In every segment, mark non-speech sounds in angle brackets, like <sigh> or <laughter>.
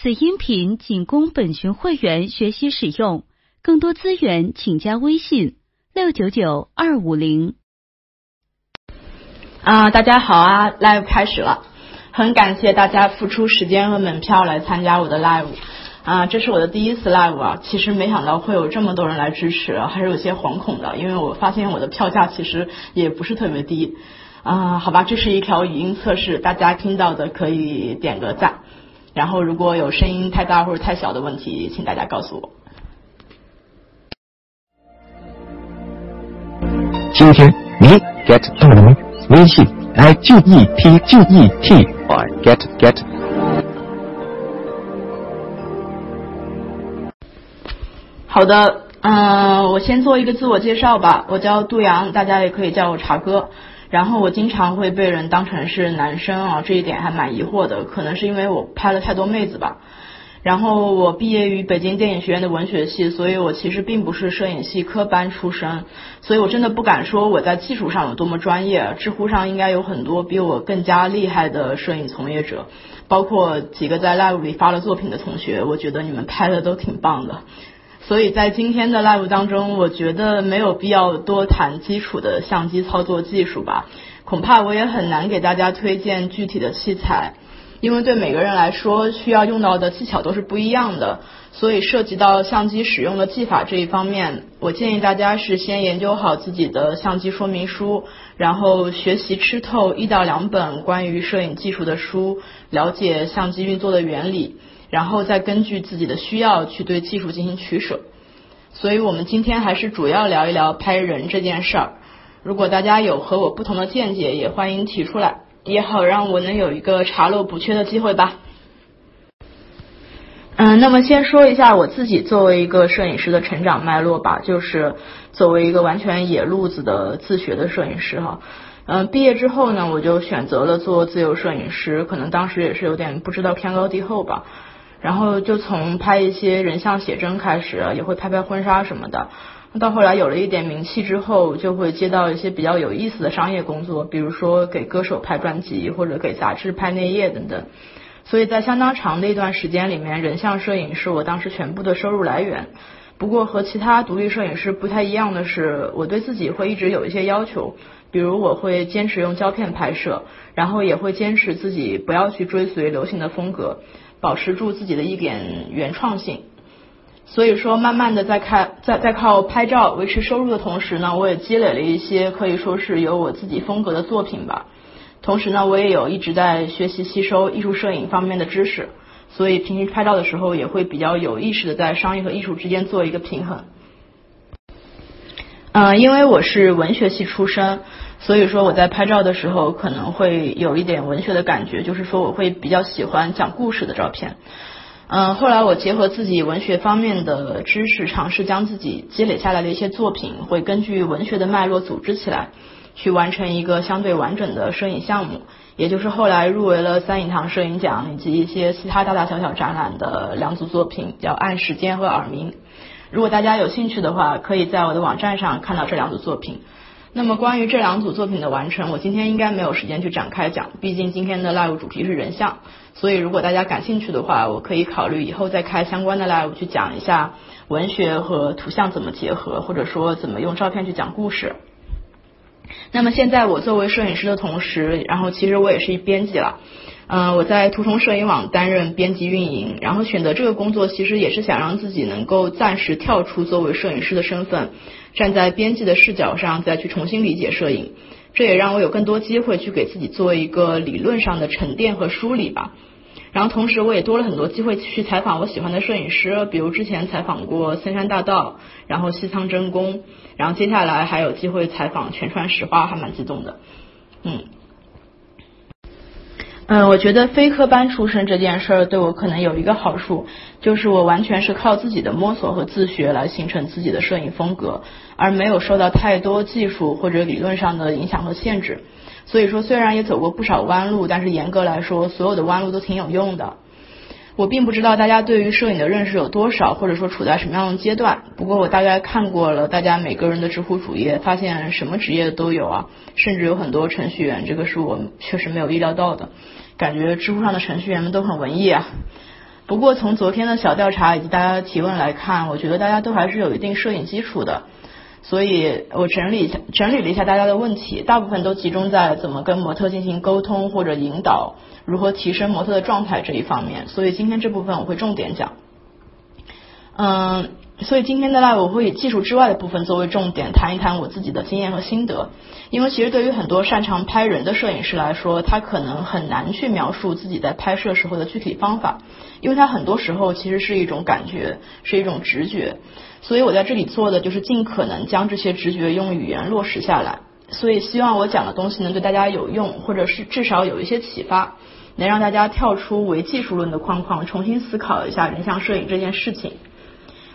此音频仅供本群会员学习使用，更多资源请加微信六九九二五零。啊，大家好啊，live 开始了，很感谢大家付出时间和门票来参加我的 live。啊，这是我的第一次 live 啊，其实没想到会有这么多人来支持，还是有些惶恐的，因为我发现我的票价其实也不是特别低。啊，好吧，这是一条语音测试，大家听到的可以点个赞。然后如果有声音太大或者太小的问题，请大家告诉我。今天你 get 到了吗？微信 i g e t g e t i get get。好的，嗯，我先做一个自我介绍吧，我叫杜阳，大家也可以叫我茶哥。然后我经常会被人当成是男生啊，这一点还蛮疑惑的，可能是因为我拍了太多妹子吧。然后我毕业于北京电影学院的文学系，所以我其实并不是摄影系科班出身，所以我真的不敢说我在技术上有多么专业。知乎上应该有很多比我更加厉害的摄影从业者，包括几个在 live 里发了作品的同学，我觉得你们拍的都挺棒的。所以在今天的 live 当中，我觉得没有必要多谈基础的相机操作技术吧，恐怕我也很难给大家推荐具体的器材，因为对每个人来说需要用到的技巧都是不一样的，所以涉及到相机使用的技法这一方面，我建议大家是先研究好自己的相机说明书，然后学习吃透一到两本关于摄影技术的书，了解相机运作的原理。然后再根据自己的需要去对技术进行取舍，所以我们今天还是主要聊一聊拍人这件事儿。如果大家有和我不同的见解，也欢迎提出来，也好让我能有一个查漏补缺的机会吧。嗯，那么先说一下我自己作为一个摄影师的成长脉络吧，就是作为一个完全野路子的自学的摄影师哈。嗯，毕业之后呢，我就选择了做自由摄影师，可能当时也是有点不知道天高地厚吧。然后就从拍一些人像写真开始，也会拍拍婚纱什么的。到后来有了一点名气之后，就会接到一些比较有意思的商业工作，比如说给歌手拍专辑，或者给杂志拍内页等等。所以在相当长的一段时间里面，人像摄影是我当时全部的收入来源。不过和其他独立摄影师不太一样的是，我对自己会一直有一些要求，比如我会坚持用胶片拍摄，然后也会坚持自己不要去追随流行的风格。保持住自己的一点原创性，所以说慢慢的在看在在靠拍照维持收入的同时呢，我也积累了一些可以说是有我自己风格的作品吧。同时呢，我也有一直在学习吸收艺术摄影方面的知识，所以平时拍照的时候也会比较有意识的在商业和艺术之间做一个平衡。嗯，因为我是文学系出身。所以说我在拍照的时候可能会有一点文学的感觉，就是说我会比较喜欢讲故事的照片。嗯，后来我结合自己文学方面的知识，尝试将自己积累下来的一些作品，会根据文学的脉络组织起来，去完成一个相对完整的摄影项目，也就是后来入围了三影堂摄影奖以及一些其他大大小小展览的两组作品，叫《按时间》和《耳鸣》。如果大家有兴趣的话，可以在我的网站上看到这两组作品。那么关于这两组作品的完成，我今天应该没有时间去展开讲，毕竟今天的 live 主题是人像，所以如果大家感兴趣的话，我可以考虑以后再开相关的 live 去讲一下文学和图像怎么结合，或者说怎么用照片去讲故事。那么现在我作为摄影师的同时，然后其实我也是一编辑了。嗯，我在图虫摄影网担任编辑运营，然后选择这个工作其实也是想让自己能够暂时跳出作为摄影师的身份，站在编辑的视角上再去重新理解摄影，这也让我有更多机会去给自己做一个理论上的沉淀和梳理吧。然后同时我也多了很多机会去采访我喜欢的摄影师，比如之前采访过森山大道，然后西仓真宫，然后接下来还有机会采访全川石花，还蛮激动的，嗯。嗯，我觉得非科班出身这件事儿对我可能有一个好处，就是我完全是靠自己的摸索和自学来形成自己的摄影风格，而没有受到太多技术或者理论上的影响和限制。所以说，虽然也走过不少弯路，但是严格来说，所有的弯路都挺有用的。我并不知道大家对于摄影的认识有多少，或者说处在什么样的阶段。不过我大概看过了大家每个人的知乎主页，发现什么职业都有啊，甚至有很多程序员，这个是我确实没有意料到的。感觉知乎上的程序员们都很文艺啊，不过从昨天的小调查以及大家的提问来看，我觉得大家都还是有一定摄影基础的。所以我整理一下，整理了一下大家的问题，大部分都集中在怎么跟模特进行沟通或者引导，如何提升模特的状态这一方面。所以今天这部分我会重点讲。嗯，所以今天的 live 我会以技术之外的部分作为重点，谈一谈我自己的经验和心得。因为其实对于很多擅长拍人的摄影师来说，他可能很难去描述自己在拍摄时候的具体方法，因为他很多时候其实是一种感觉，是一种直觉。所以我在这里做的就是尽可能将这些直觉用语言落实下来。所以希望我讲的东西能对大家有用，或者是至少有一些启发，能让大家跳出唯技术论的框框，重新思考一下人像摄影这件事情。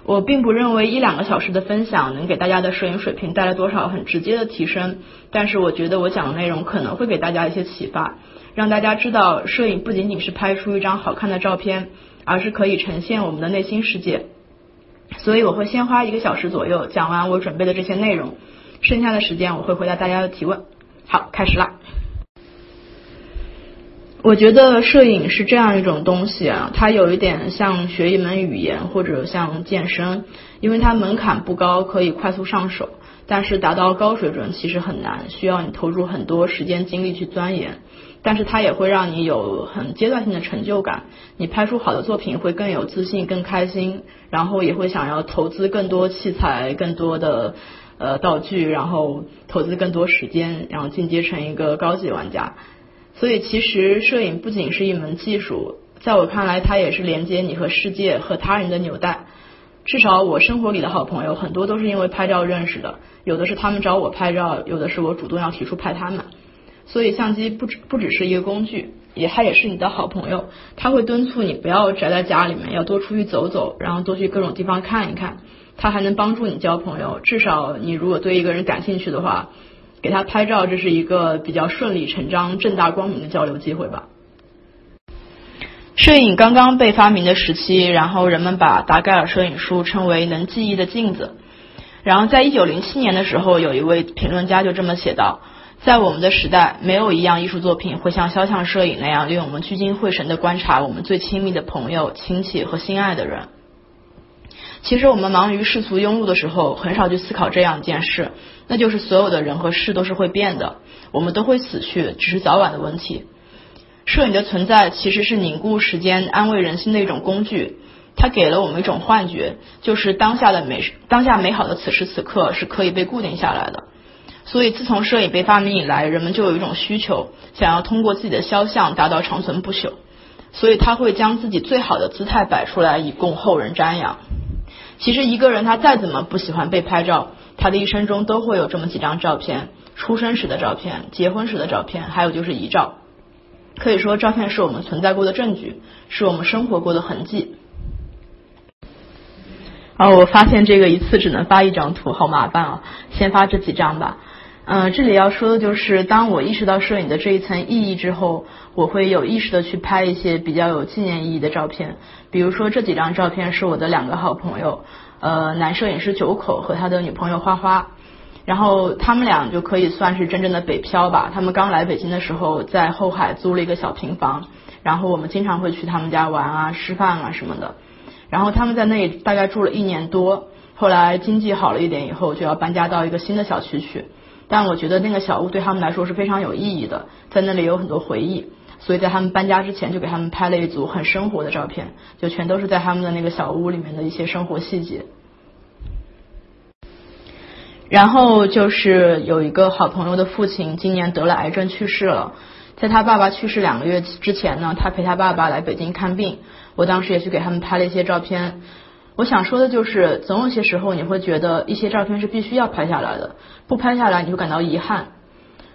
我并不认为一两个小时的分享能给大家的摄影水平带来多少很直接的提升，但是我觉得我讲的内容可能会给大家一些启发，让大家知道摄影不仅仅是拍出一张好看的照片，而是可以呈现我们的内心世界。所以我会先花一个小时左右讲完我准备的这些内容，剩下的时间我会回答大家的提问。好，开始啦。我觉得摄影是这样一种东西啊，它有一点像学一门语言或者像健身，因为它门槛不高，可以快速上手，但是达到高水准其实很难，需要你投入很多时间精力去钻研。但是它也会让你有很阶段性的成就感，你拍出好的作品会更有自信、更开心，然后也会想要投资更多器材、更多的呃道具，然后投资更多时间，然后进阶成一个高级玩家。所以其实摄影不仅是一门技术，在我看来，它也是连接你和世界和他人的纽带。至少我生活里的好朋友很多都是因为拍照认识的，有的是他们找我拍照，有的是我主动要提出拍他们。所以相机不只不只是一个工具，也它也是你的好朋友。它会敦促你不要宅在家里面，要多出去走走，然后多去各种地方看一看。它还能帮助你交朋友。至少你如果对一个人感兴趣的话，给他拍照，这是一个比较顺理成章、正大光明的交流机会吧。摄影刚刚被发明的时期，然后人们把达盖尔摄影术称为能记忆的镜子。然后在一九零七年的时候，有一位评论家就这么写道。在我们的时代，没有一样艺术作品会像肖像摄影那样，令我们聚精会神的观察我们最亲密的朋友、亲戚和心爱的人。其实我们忙于世俗庸碌的时候，很少去思考这样一件事，那就是所有的人和事都是会变的，我们都会死去，只是早晚的问题。摄影的存在其实是凝固时间、安慰人心的一种工具，它给了我们一种幻觉，就是当下的美、当下美好的此时此刻是可以被固定下来的。所以，自从摄影被发明以来，人们就有一种需求，想要通过自己的肖像达到长存不朽。所以，他会将自己最好的姿态摆出来，以供后人瞻仰。其实，一个人他再怎么不喜欢被拍照，他的一生中都会有这么几张照片：出生时的照片、结婚时的照片，还有就是遗照。可以说，照片是我们存在过的证据，是我们生活过的痕迹。哦，我发现这个一次只能发一张图，好麻烦啊！先发这几张吧。嗯，这里要说的就是，当我意识到摄影的这一层意义之后，我会有意识的去拍一些比较有纪念意义的照片。比如说这几张照片是我的两个好朋友，呃，男摄影师九口和他的女朋友花花，然后他们俩就可以算是真正的北漂吧。他们刚来北京的时候，在后海租了一个小平房，然后我们经常会去他们家玩啊、吃饭啊什么的。然后他们在那里大概住了一年多，后来经济好了一点以后，就要搬家到一个新的小区去。但我觉得那个小屋对他们来说是非常有意义的，在那里有很多回忆，所以在他们搬家之前就给他们拍了一组很生活的照片，就全都是在他们的那个小屋里面的一些生活细节。然后就是有一个好朋友的父亲今年得了癌症去世了，在他爸爸去世两个月之前呢，他陪他爸爸来北京看病，我当时也去给他们拍了一些照片。我想说的就是，总有些时候你会觉得一些照片是必须要拍下来的，不拍下来你会感到遗憾。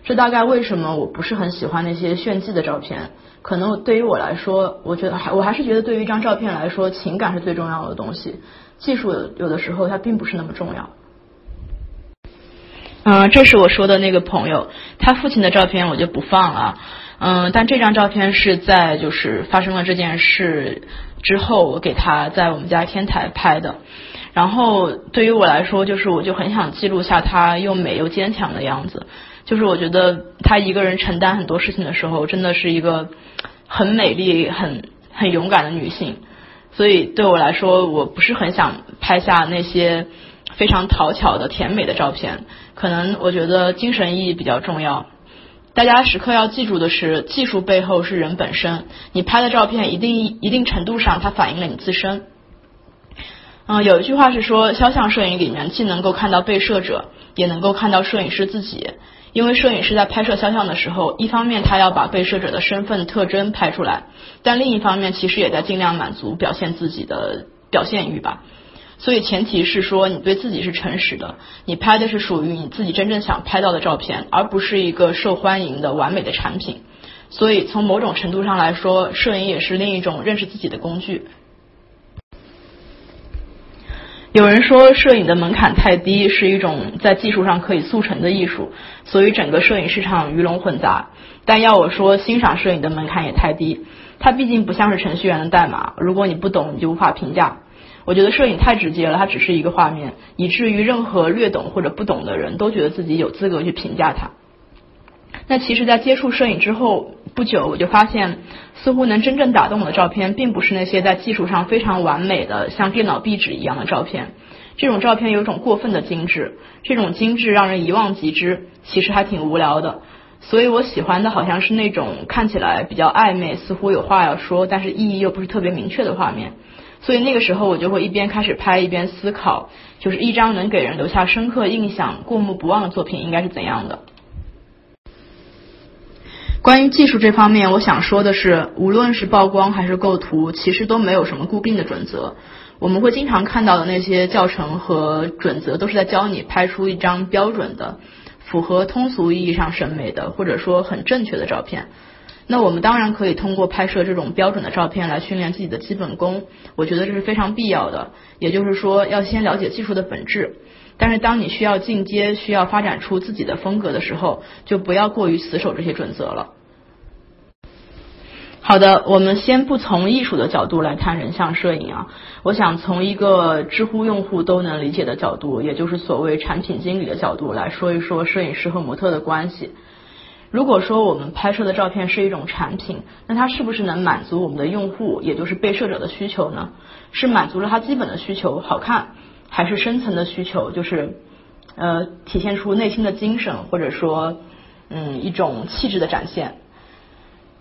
这大概为什么我不是很喜欢那些炫技的照片？可能对于我来说，我觉得还我还是觉得对于一张照片来说，情感是最重要的东西，技术有的时候它并不是那么重要。嗯，这是我说的那个朋友，他父亲的照片我就不放了。嗯，但这张照片是在就是发生了这件事之后，我给他在我们家天台拍的。然后对于我来说，就是我就很想记录下他又美又坚强的样子。就是我觉得他一个人承担很多事情的时候，真的是一个很美丽、很很勇敢的女性。所以对我来说，我不是很想拍下那些非常讨巧的甜美的照片。可能我觉得精神意义比较重要。大家时刻要记住的是，技术背后是人本身。你拍的照片一定一定程度上，它反映了你自身。嗯，有一句话是说，肖像摄影里面既能够看到被摄者，也能够看到摄影师自己。因为摄影师在拍摄肖像的时候，一方面他要把被摄者的身份特征拍出来，但另一方面其实也在尽量满足表现自己的表现欲吧。所以前提是说你对自己是诚实的，你拍的是属于你自己真正想拍到的照片，而不是一个受欢迎的完美的产品。所以从某种程度上来说，摄影也是另一种认识自己的工具。有人说摄影的门槛太低，是一种在技术上可以速成的艺术，所以整个摄影市场鱼龙混杂。但要我说，欣赏摄影的门槛也太低，它毕竟不像是程序员的代码，如果你不懂，你就无法评价。我觉得摄影太直接了，它只是一个画面，以至于任何略懂或者不懂的人都觉得自己有资格去评价它。那其实，在接触摄影之后不久，我就发现，似乎能真正打动我的照片，并不是那些在技术上非常完美的像电脑壁纸一样的照片。这种照片有种过分的精致，这种精致让人一望即知，其实还挺无聊的。所以我喜欢的好像是那种看起来比较暧昧，似乎有话要说，但是意义又不是特别明确的画面。所以那个时候我就会一边开始拍一边思考，就是一张能给人留下深刻印象、过目不忘的作品应该是怎样的。关于技术这方面，我想说的是，无论是曝光还是构图，其实都没有什么固定的准则。我们会经常看到的那些教程和准则，都是在教你拍出一张标准的、符合通俗意义上审美的，或者说很正确的照片。那我们当然可以通过拍摄这种标准的照片来训练自己的基本功，我觉得这是非常必要的。也就是说，要先了解技术的本质。但是当你需要进阶、需要发展出自己的风格的时候，就不要过于死守这些准则了。好的，我们先不从艺术的角度来看人像摄影啊，我想从一个知乎用户都能理解的角度，也就是所谓产品经理的角度来说一说摄影师和模特的关系。如果说我们拍摄的照片是一种产品，那它是不是能满足我们的用户，也就是被摄者的需求呢？是满足了他基本的需求，好看，还是深层的需求，就是呃体现出内心的精神，或者说嗯一种气质的展现？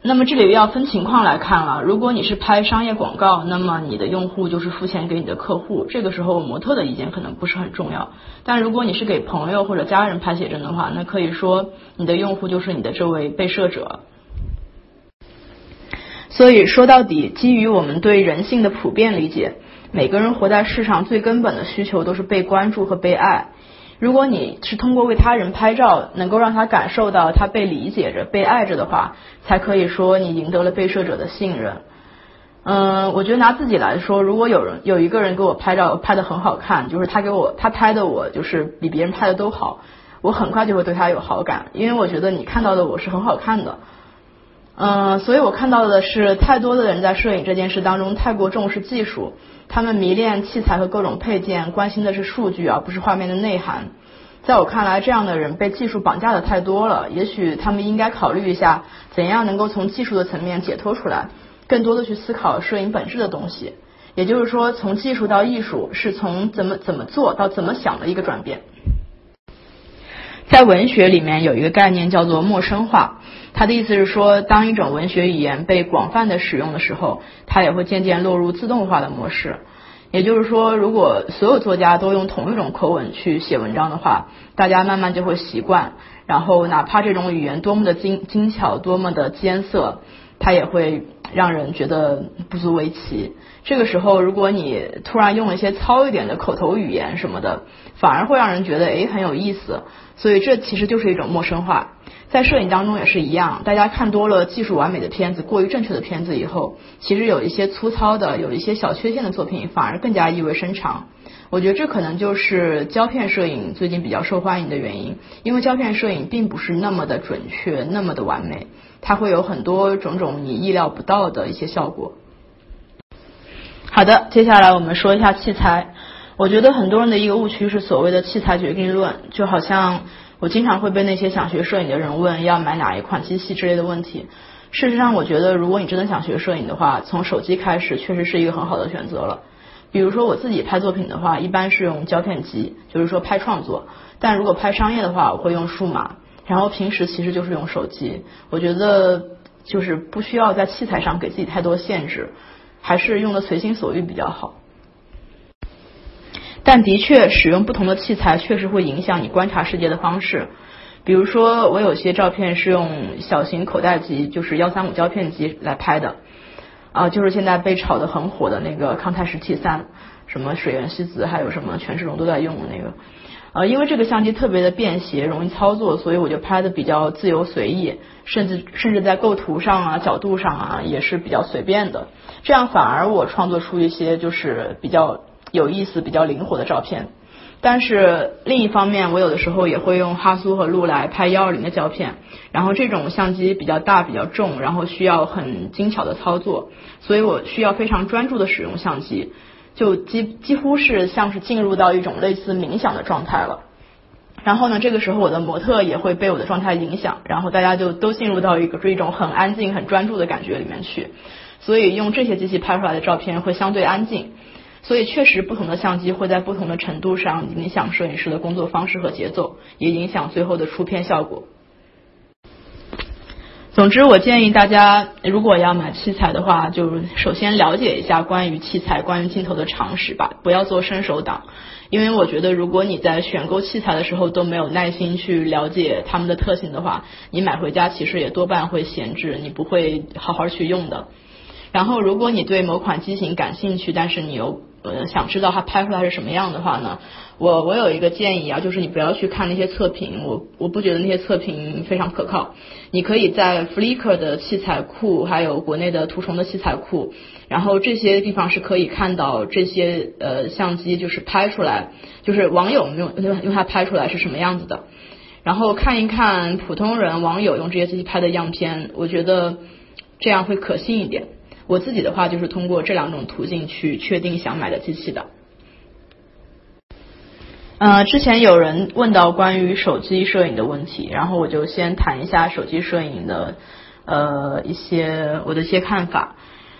那么这里要分情况来看了。如果你是拍商业广告，那么你的用户就是付钱给你的客户，这个时候模特的意见可能不是很重要。但如果你是给朋友或者家人拍写真的话，那可以说你的用户就是你的这位被摄者。所以说到底，基于我们对人性的普遍理解，每个人活在世上最根本的需求都是被关注和被爱。如果你是通过为他人拍照，能够让他感受到他被理解着、被爱着的话，才可以说你赢得了被摄者的信任。嗯，我觉得拿自己来说，如果有人有一个人给我拍照拍的很好看，就是他给我他拍的我就是比别人拍的都好，我很快就会对他有好感，因为我觉得你看到的我是很好看的。嗯，所以我看到的是太多的人在摄影这件事当中太过重视技术。他们迷恋器材和各种配件，关心的是数据而不是画面的内涵。在我看来，这样的人被技术绑架的太多了。也许他们应该考虑一下，怎样能够从技术的层面解脱出来，更多的去思考摄影本质的东西。也就是说，从技术到艺术，是从怎么怎么做到怎么想的一个转变。在文学里面有一个概念叫做陌生化。他的意思是说，当一种文学语言被广泛的使用的时候，它也会渐渐落入自动化的模式。也就是说，如果所有作家都用同一种口吻去写文章的话，大家慢慢就会习惯。然后，哪怕这种语言多么的精精巧，多么的艰涩，它也会让人觉得不足为奇。这个时候，如果你突然用一些糙一点的口头语言什么的，反而会让人觉得诶很有意思。所以，这其实就是一种陌生化。在摄影当中也是一样，大家看多了技术完美的片子、过于正确的片子以后，其实有一些粗糙的、有一些小缺陷的作品，反而更加意味深长。我觉得这可能就是胶片摄影最近比较受欢迎的原因，因为胶片摄影并不是那么的准确、那么的完美，它会有很多种种你意料不到的一些效果。好的，接下来我们说一下器材。我觉得很多人的一个误区是所谓的器材决定论，就好像。我经常会被那些想学摄影的人问要买哪一款机器之类的问题。事实上，我觉得如果你真的想学摄影的话，从手机开始确实是一个很好的选择了。比如说我自己拍作品的话，一般是用胶片机，就是说拍创作；但如果拍商业的话，我会用数码。然后平时其实就是用手机。我觉得就是不需要在器材上给自己太多限制，还是用的随心所欲比较好。但的确，使用不同的器材确实会影响你观察世界的方式。比如说，我有些照片是用小型口袋机，就是幺三五胶片机来拍的，啊，就是现在被炒的很火的那个康泰时 T 三，什么水原希子，还有什么权志龙都在用的那个，呃，因为这个相机特别的便携，容易操作，所以我就拍的比较自由随意，甚至甚至在构图上啊、角度上啊也是比较随便的，这样反而我创作出一些就是比较有意思、比较灵活的照片。但是另一方面，我有的时候也会用哈苏和路来拍幺二零的胶片，然后这种相机比较大、比较重，然后需要很精巧的操作，所以我需要非常专注的使用相机，就几几乎是像是进入到一种类似冥想的状态了。然后呢，这个时候我的模特也会被我的状态影响，然后大家就都进入到一个这种很安静、很专注的感觉里面去，所以用这些机器拍出来的照片会相对安静。所以确实，不同的相机会在不同的程度上影响摄影师的工作方式和节奏，也影响最后的出片效果。总之，我建议大家，如果要买器材的话，就首先了解一下关于器材、关于镜头的常识吧，不要做伸手党。因为我觉得，如果你在选购器材的时候都没有耐心去了解它们的特性的话，你买回家其实也多半会闲置，你不会好好去用的。然后，如果你对某款机型感兴趣，但是你又呃想知道它拍出来是什么样的话呢？我我有一个建议啊，就是你不要去看那些测评，我我不觉得那些测评非常可靠。你可以在 Flickr 的器材库，还有国内的图虫的器材库，然后这些地方是可以看到这些呃相机就是拍出来，就是网友用用用它拍出来是什么样子的，然后看一看普通人网友用这些机器拍的样片，我觉得这样会可信一点。我自己的话就是通过这两种途径去确定想买的机器的。呃，之前有人问到关于手机摄影的问题，然后我就先谈一下手机摄影的呃一些我的一些看法。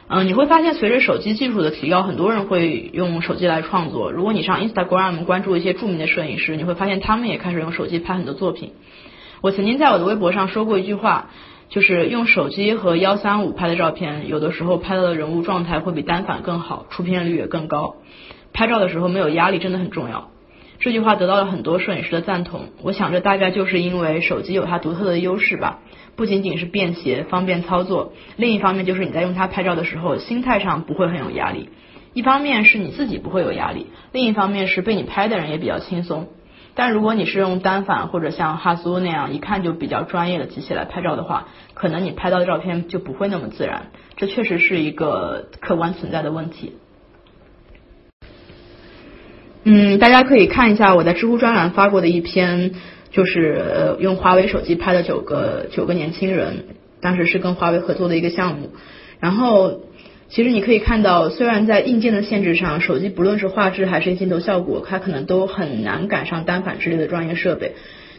嗯，你会发现随着手机技术的提高，很多人会用手机来创作。如果你上 Instagram 关注一些著名的摄影师，你会发现他们也开始用手机拍很多作品。我曾经在我的微博上说过一句话。就是用手机和幺三五拍的照片，有的时候拍到的人物状态会比单反更好，出片率也更高。拍照的时候没有压力真的很重要。这句话得到了很多摄影师的赞同。我想着大概就是因为手机有它独特的优势吧，不仅仅是便携方便操作，另一方面就是你在用它拍照的时候，心态上不会很有压力。一方面是你自己不会有压力，另一方面是被你拍的人也比较轻松。但如果你是用单反或者像哈苏那样一看就比较专业的机器来拍照的话，可能你拍到的照片就不会那么自然。这确实是一个客观存在的问题。嗯，大家可以看一下我在知乎专栏发过的一篇，就是用华为手机拍的九个九个年轻人，当时是跟华为合作的一个项目，然后。其实你可以看到，虽然在硬件的限制上，手机不论是画质还是镜头效果，它可能都很难赶上单反之类的专业设备。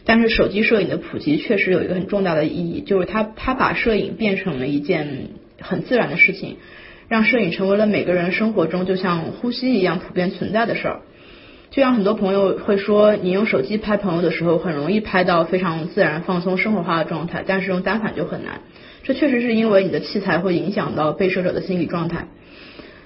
但是手机摄影的普及确实有一个很重大的意义，就是它它把摄影变成了一件很自然的事情，让摄影成为了每个人生活中就像呼吸一样普遍存在的事儿。就像很多朋友会说，你用手机拍朋友的时候，很容易拍到非常自然、放松、生活化的状态，但是用单反就很难。这确实是因为你的器材会影响到被摄者的心理状态。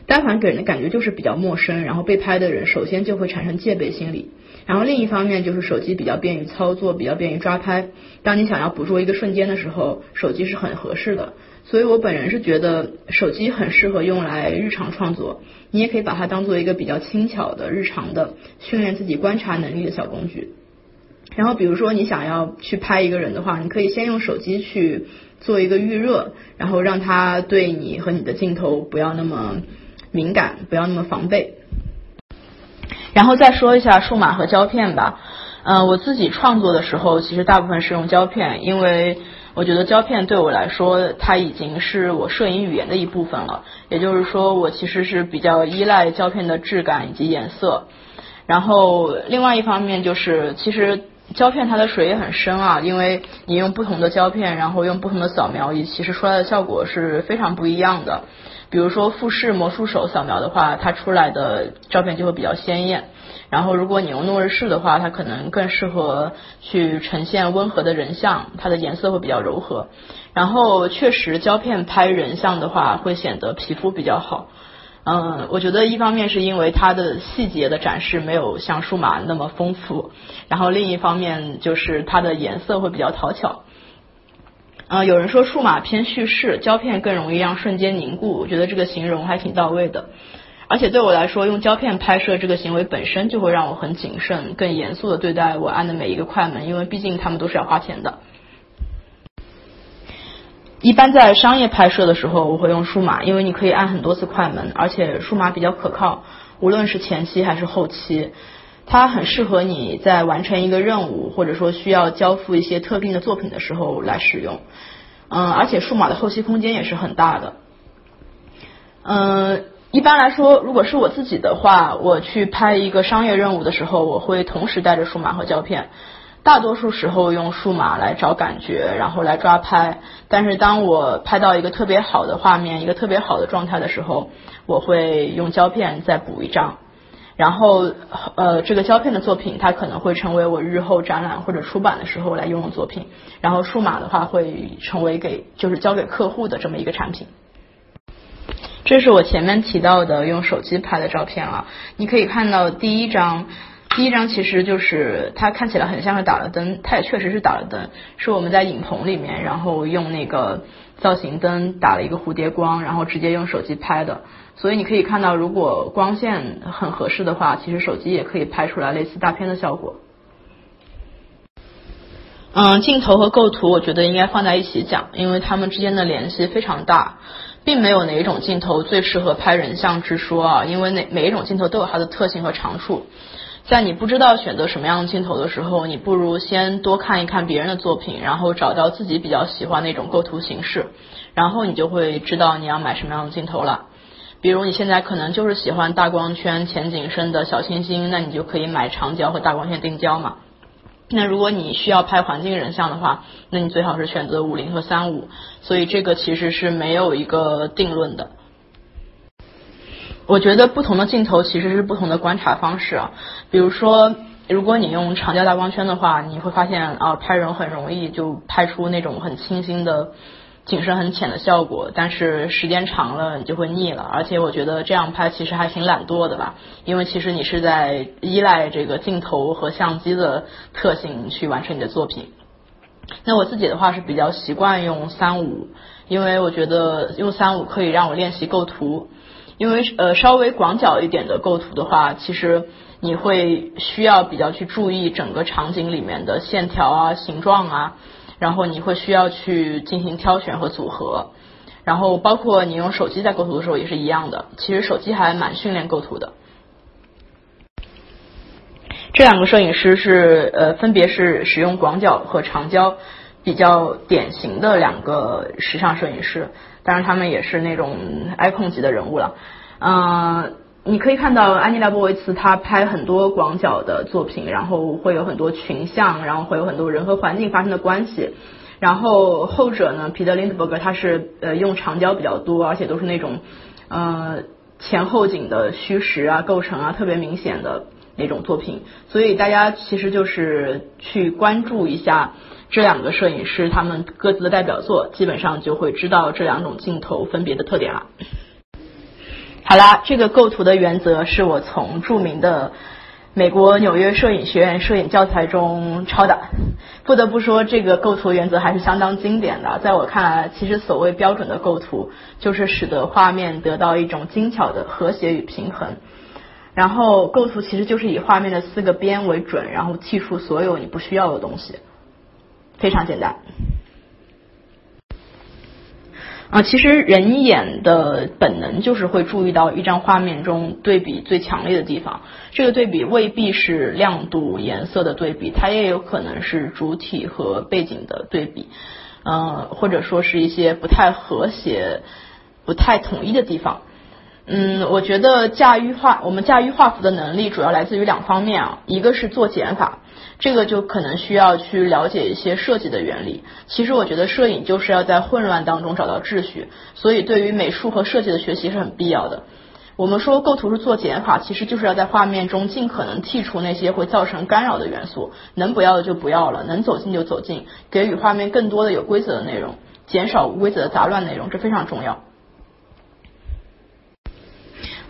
单反给人的感觉就是比较陌生，然后被拍的人首先就会产生戒备心理。然后另一方面就是手机比较便于操作，比较便于抓拍。当你想要捕捉一个瞬间的时候，手机是很合适的。所以我本人是觉得手机很适合用来日常创作，你也可以把它当做一个比较轻巧的日常的训练自己观察能力的小工具。然后比如说你想要去拍一个人的话，你可以先用手机去。做一个预热，然后让他对你和你的镜头不要那么敏感，不要那么防备。然后再说一下数码和胶片吧。嗯，我自己创作的时候，其实大部分是用胶片，因为我觉得胶片对我来说，它已经是我摄影语言的一部分了。也就是说，我其实是比较依赖胶片的质感以及颜色。然后另外一方面就是，其实。胶片它的水也很深啊，因为你用不同的胶片，然后用不同的扫描仪，其实出来的效果是非常不一样的。比如说富士魔术手扫描的话，它出来的照片就会比较鲜艳。然后如果你用诺日式的话，它可能更适合去呈现温和的人像，它的颜色会比较柔和。然后确实胶片拍人像的话，会显得皮肤比较好。嗯，我觉得一方面是因为它的细节的展示没有像数码那么丰富，然后另一方面就是它的颜色会比较讨巧。嗯，有人说数码偏叙事，胶片更容易让瞬间凝固，我觉得这个形容还挺到位的。而且对我来说，用胶片拍摄这个行为本身就会让我很谨慎、更严肃的对待我按的每一个快门，因为毕竟他们都是要花钱的。一般在商业拍摄的时候，我会用数码，因为你可以按很多次快门，而且数码比较可靠，无论是前期还是后期。它很适合你在完成一个任务，或者说需要交付一些特定的作品的时候来使用。嗯，而且数码的后期空间也是很大的。嗯，一般来说，如果是我自己的话，我去拍一个商业任务的时候，我会同时带着数码和胶片。大多数时候用数码来找感觉，然后来抓拍。但是当我拍到一个特别好的画面，一个特别好的状态的时候，我会用胶片再补一张。然后，呃，这个胶片的作品，它可能会成为我日后展览或者出版的时候来用的作品。然后数码的话，会成为给就是交给客户的这么一个产品。这是我前面提到的用手机拍的照片啊，你可以看到第一张，第一张其实就是它看起来很像是打了灯，它也确实是打了灯，是我们在影棚里面，然后用那个造型灯打了一个蝴蝶光，然后直接用手机拍的。所以你可以看到，如果光线很合适的话，其实手机也可以拍出来类似大片的效果。嗯，镜头和构图我觉得应该放在一起讲，因为它们之间的联系非常大，并没有哪一种镜头最适合拍人像之说啊，因为哪每一种镜头都有它的特性和长处。在你不知道选择什么样的镜头的时候，你不如先多看一看别人的作品，然后找到自己比较喜欢那种构图形式，然后你就会知道你要买什么样的镜头了。比如你现在可能就是喜欢大光圈、前景深的小清新，那你就可以买长焦和大光圈定焦嘛。那如果你需要拍环境人像的话，那你最好是选择五零和三五。所以这个其实是没有一个定论的。我觉得不同的镜头其实是不同的观察方式啊。比如说，如果你用长焦大光圈的话，你会发现啊，拍人很容易就拍出那种很清新的。景深很浅的效果，但是时间长了你就会腻了，而且我觉得这样拍其实还挺懒惰的吧，因为其实你是在依赖这个镜头和相机的特性去完成你的作品。那我自己的话是比较习惯用三五，因为我觉得用三五可以让我练习构图，因为呃稍微广角一点的构图的话，其实你会需要比较去注意整个场景里面的线条啊、形状啊。然后你会需要去进行挑选和组合，然后包括你用手机在构图的时候也是一样的。其实手机还蛮训练构图的。这两个摄影师是呃，分别是使用广角和长焦比较典型的两个时尚摄影师，当然他们也是那种 icon 级的人物了，嗯。你可以看到安妮拉波维茨他拍很多广角的作品，然后会有很多群像，然后会有很多人和环境发生的关系。然后后者呢，彼得林德伯格他是呃用长焦比较多，而且都是那种呃前后景的虚实啊构成啊特别明显的那种作品。所以大家其实就是去关注一下这两个摄影师他们各自的代表作，基本上就会知道这两种镜头分别的特点了。好啦，这个构图的原则是我从著名的美国纽约摄影学院摄影教材中抄的。不得不说，这个构图原则还是相当经典的。在我看来，其实所谓标准的构图，就是使得画面得到一种精巧的和谐与平衡。然后，构图其实就是以画面的四个边为准，然后剔除所有你不需要的东西，非常简单。啊，其实人眼的本能就是会注意到一张画面中对比最强烈的地方。这个对比未必是亮度、颜色的对比，它也有可能是主体和背景的对比，嗯，或者说是一些不太和谐、不太统一的地方。嗯，我觉得驾驭画，我们驾驭画幅的能力主要来自于两方面啊，一个是做减法，这个就可能需要去了解一些设计的原理。其实我觉得摄影就是要在混乱当中找到秩序，所以对于美术和设计的学习是很必要的。我们说构图是做减法，其实就是要在画面中尽可能剔除那些会造成干扰的元素，能不要的就不要了，能走进就走进，给予画面更多的有规则的内容，减少无规则的杂乱内容，这非常重要。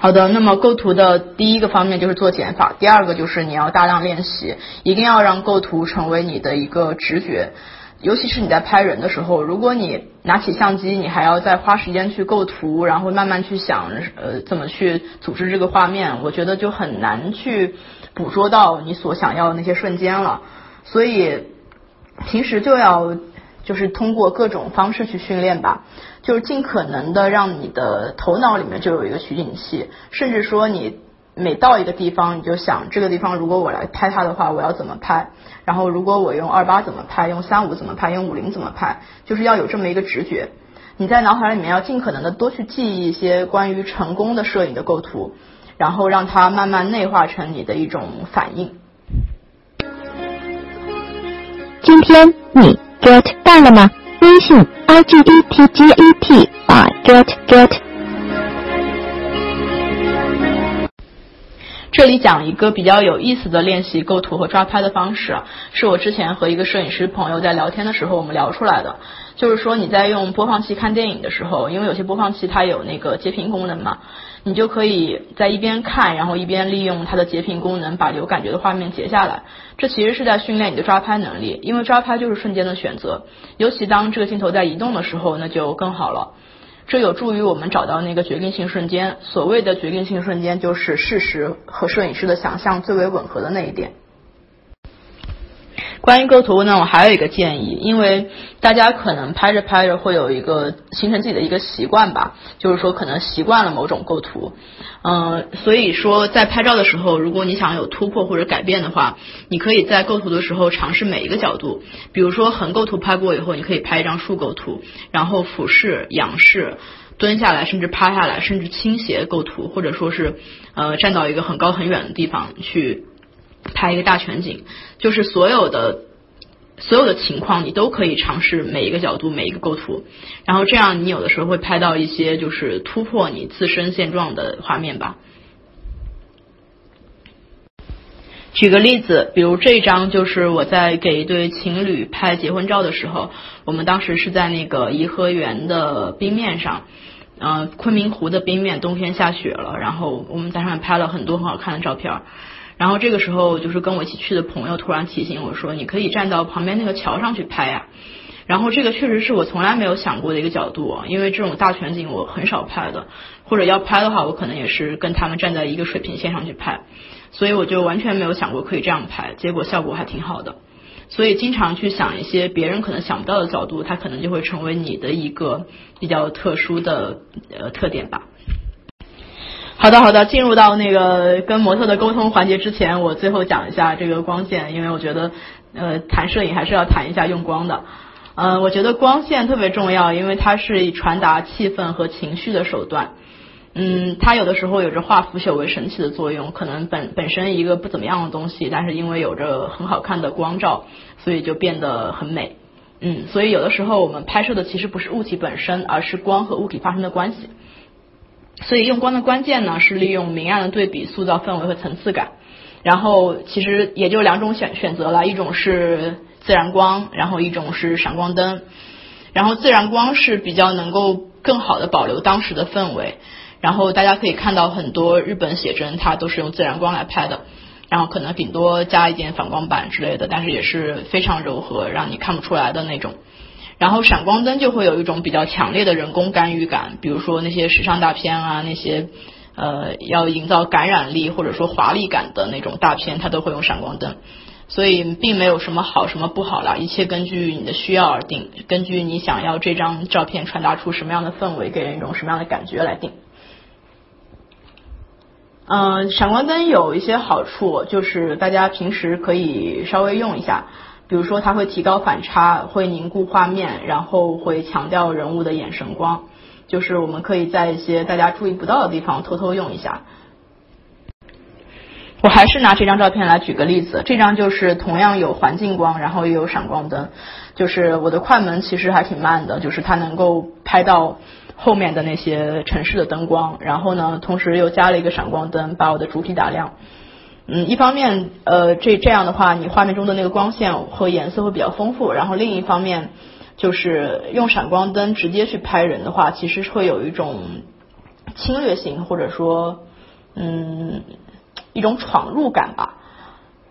好的，那么构图的第一个方面就是做减法，第二个就是你要大量练习，一定要让构图成为你的一个直觉，尤其是你在拍人的时候，如果你拿起相机，你还要再花时间去构图，然后慢慢去想呃怎么去组织这个画面，我觉得就很难去捕捉到你所想要的那些瞬间了，所以平时就要。就是通过各种方式去训练吧，就是尽可能的让你的头脑里面就有一个取景器，甚至说你每到一个地方，你就想这个地方如果我来拍它的话，我要怎么拍？然后如果我用二八怎么拍？用三五怎么拍？用五零怎么拍？就是要有这么一个直觉。你在脑海里面要尽可能的多去记忆一些关于成功的摄影的构图，然后让它慢慢内化成你的一种反应。今天你。get 到了吗？微信 i g e t g e t 啊 get get。这里讲一个比较有意思的练习构图和抓拍的方式，是我之前和一个摄影师朋友在聊天的时候我们聊出来的。就是说你在用播放器看电影的时候，因为有些播放器它有那个截屏功能嘛。你就可以在一边看，然后一边利用它的截屏功能，把有感觉的画面截下来。这其实是在训练你的抓拍能力，因为抓拍就是瞬间的选择，尤其当这个镜头在移动的时候，那就更好了。这有助于我们找到那个决定性瞬间。所谓的决定性瞬间，就是事实和摄影师的想象最为吻合的那一点。关于构图呢，我还有一个建议，因为大家可能拍着拍着会有一个形成自己的一个习惯吧，就是说可能习惯了某种构图，嗯，所以说在拍照的时候，如果你想有突破或者改变的话，你可以在构图的时候尝试每一个角度，比如说横构图拍过以后，你可以拍一张竖构图，然后俯视、仰视、蹲下来，甚至趴下来，甚至倾斜构图，或者说是呃站到一个很高很远的地方去。拍一个大全景，就是所有的所有的情况，你都可以尝试每一个角度、每一个构图，然后这样你有的时候会拍到一些就是突破你自身现状的画面吧。举个例子，比如这张就是我在给一对情侣拍结婚照的时候，我们当时是在那个颐和园的冰面上，嗯，昆明湖的冰面，冬天下雪了，然后我们在上面拍了很多很好看的照片。然后这个时候，就是跟我一起去的朋友突然提醒我说：“你可以站到旁边那个桥上去拍呀。”然后这个确实是我从来没有想过的一个角度，因为这种大全景我很少拍的，或者要拍的话，我可能也是跟他们站在一个水平线上去拍，所以我就完全没有想过可以这样拍，结果效果还挺好的。所以经常去想一些别人可能想不到的角度，它可能就会成为你的一个比较特殊的呃特点吧。好的，好的，进入到那个跟模特的沟通环节之前，我最后讲一下这个光线，因为我觉得，呃，谈摄影还是要谈一下用光的。嗯，我觉得光线特别重要，因为它是以传达气氛和情绪的手段。嗯，它有的时候有着化腐朽为神奇的作用，可能本本身一个不怎么样的东西，但是因为有着很好看的光照，所以就变得很美。嗯，所以有的时候我们拍摄的其实不是物体本身，而是光和物体发生的关系。所以用光的关键呢，是利用明暗的对比塑造氛围和层次感。然后其实也就两种选选择了，一种是自然光，然后一种是闪光灯。然后自然光是比较能够更好的保留当时的氛围。然后大家可以看到很多日本写真，它都是用自然光来拍的。然后可能顶多加一点反光板之类的，但是也是非常柔和，让你看不出来的那种。然后闪光灯就会有一种比较强烈的人工干预感，比如说那些时尚大片啊，那些呃要营造感染力或者说华丽感的那种大片，它都会用闪光灯。所以并没有什么好什么不好啦，一切根据你的需要而定，根据你想要这张照片传达出什么样的氛围，给人一种什么样的感觉来定。嗯，闪光灯有一些好处，就是大家平时可以稍微用一下。比如说，它会提高反差，会凝固画面，然后会强调人物的眼神光。就是我们可以在一些大家注意不到的地方偷偷用一下。我还是拿这张照片来举个例子，这张就是同样有环境光，然后也有闪光灯，就是我的快门其实还挺慢的，就是它能够拍到后面的那些城市的灯光，然后呢，同时又加了一个闪光灯，把我的主体打亮。嗯，一方面，呃，这这样的话，你画面中的那个光线和颜色会比较丰富，然后另一方面，就是用闪光灯直接去拍人的话，其实会有一种侵略性，或者说，嗯。一种闯入感吧，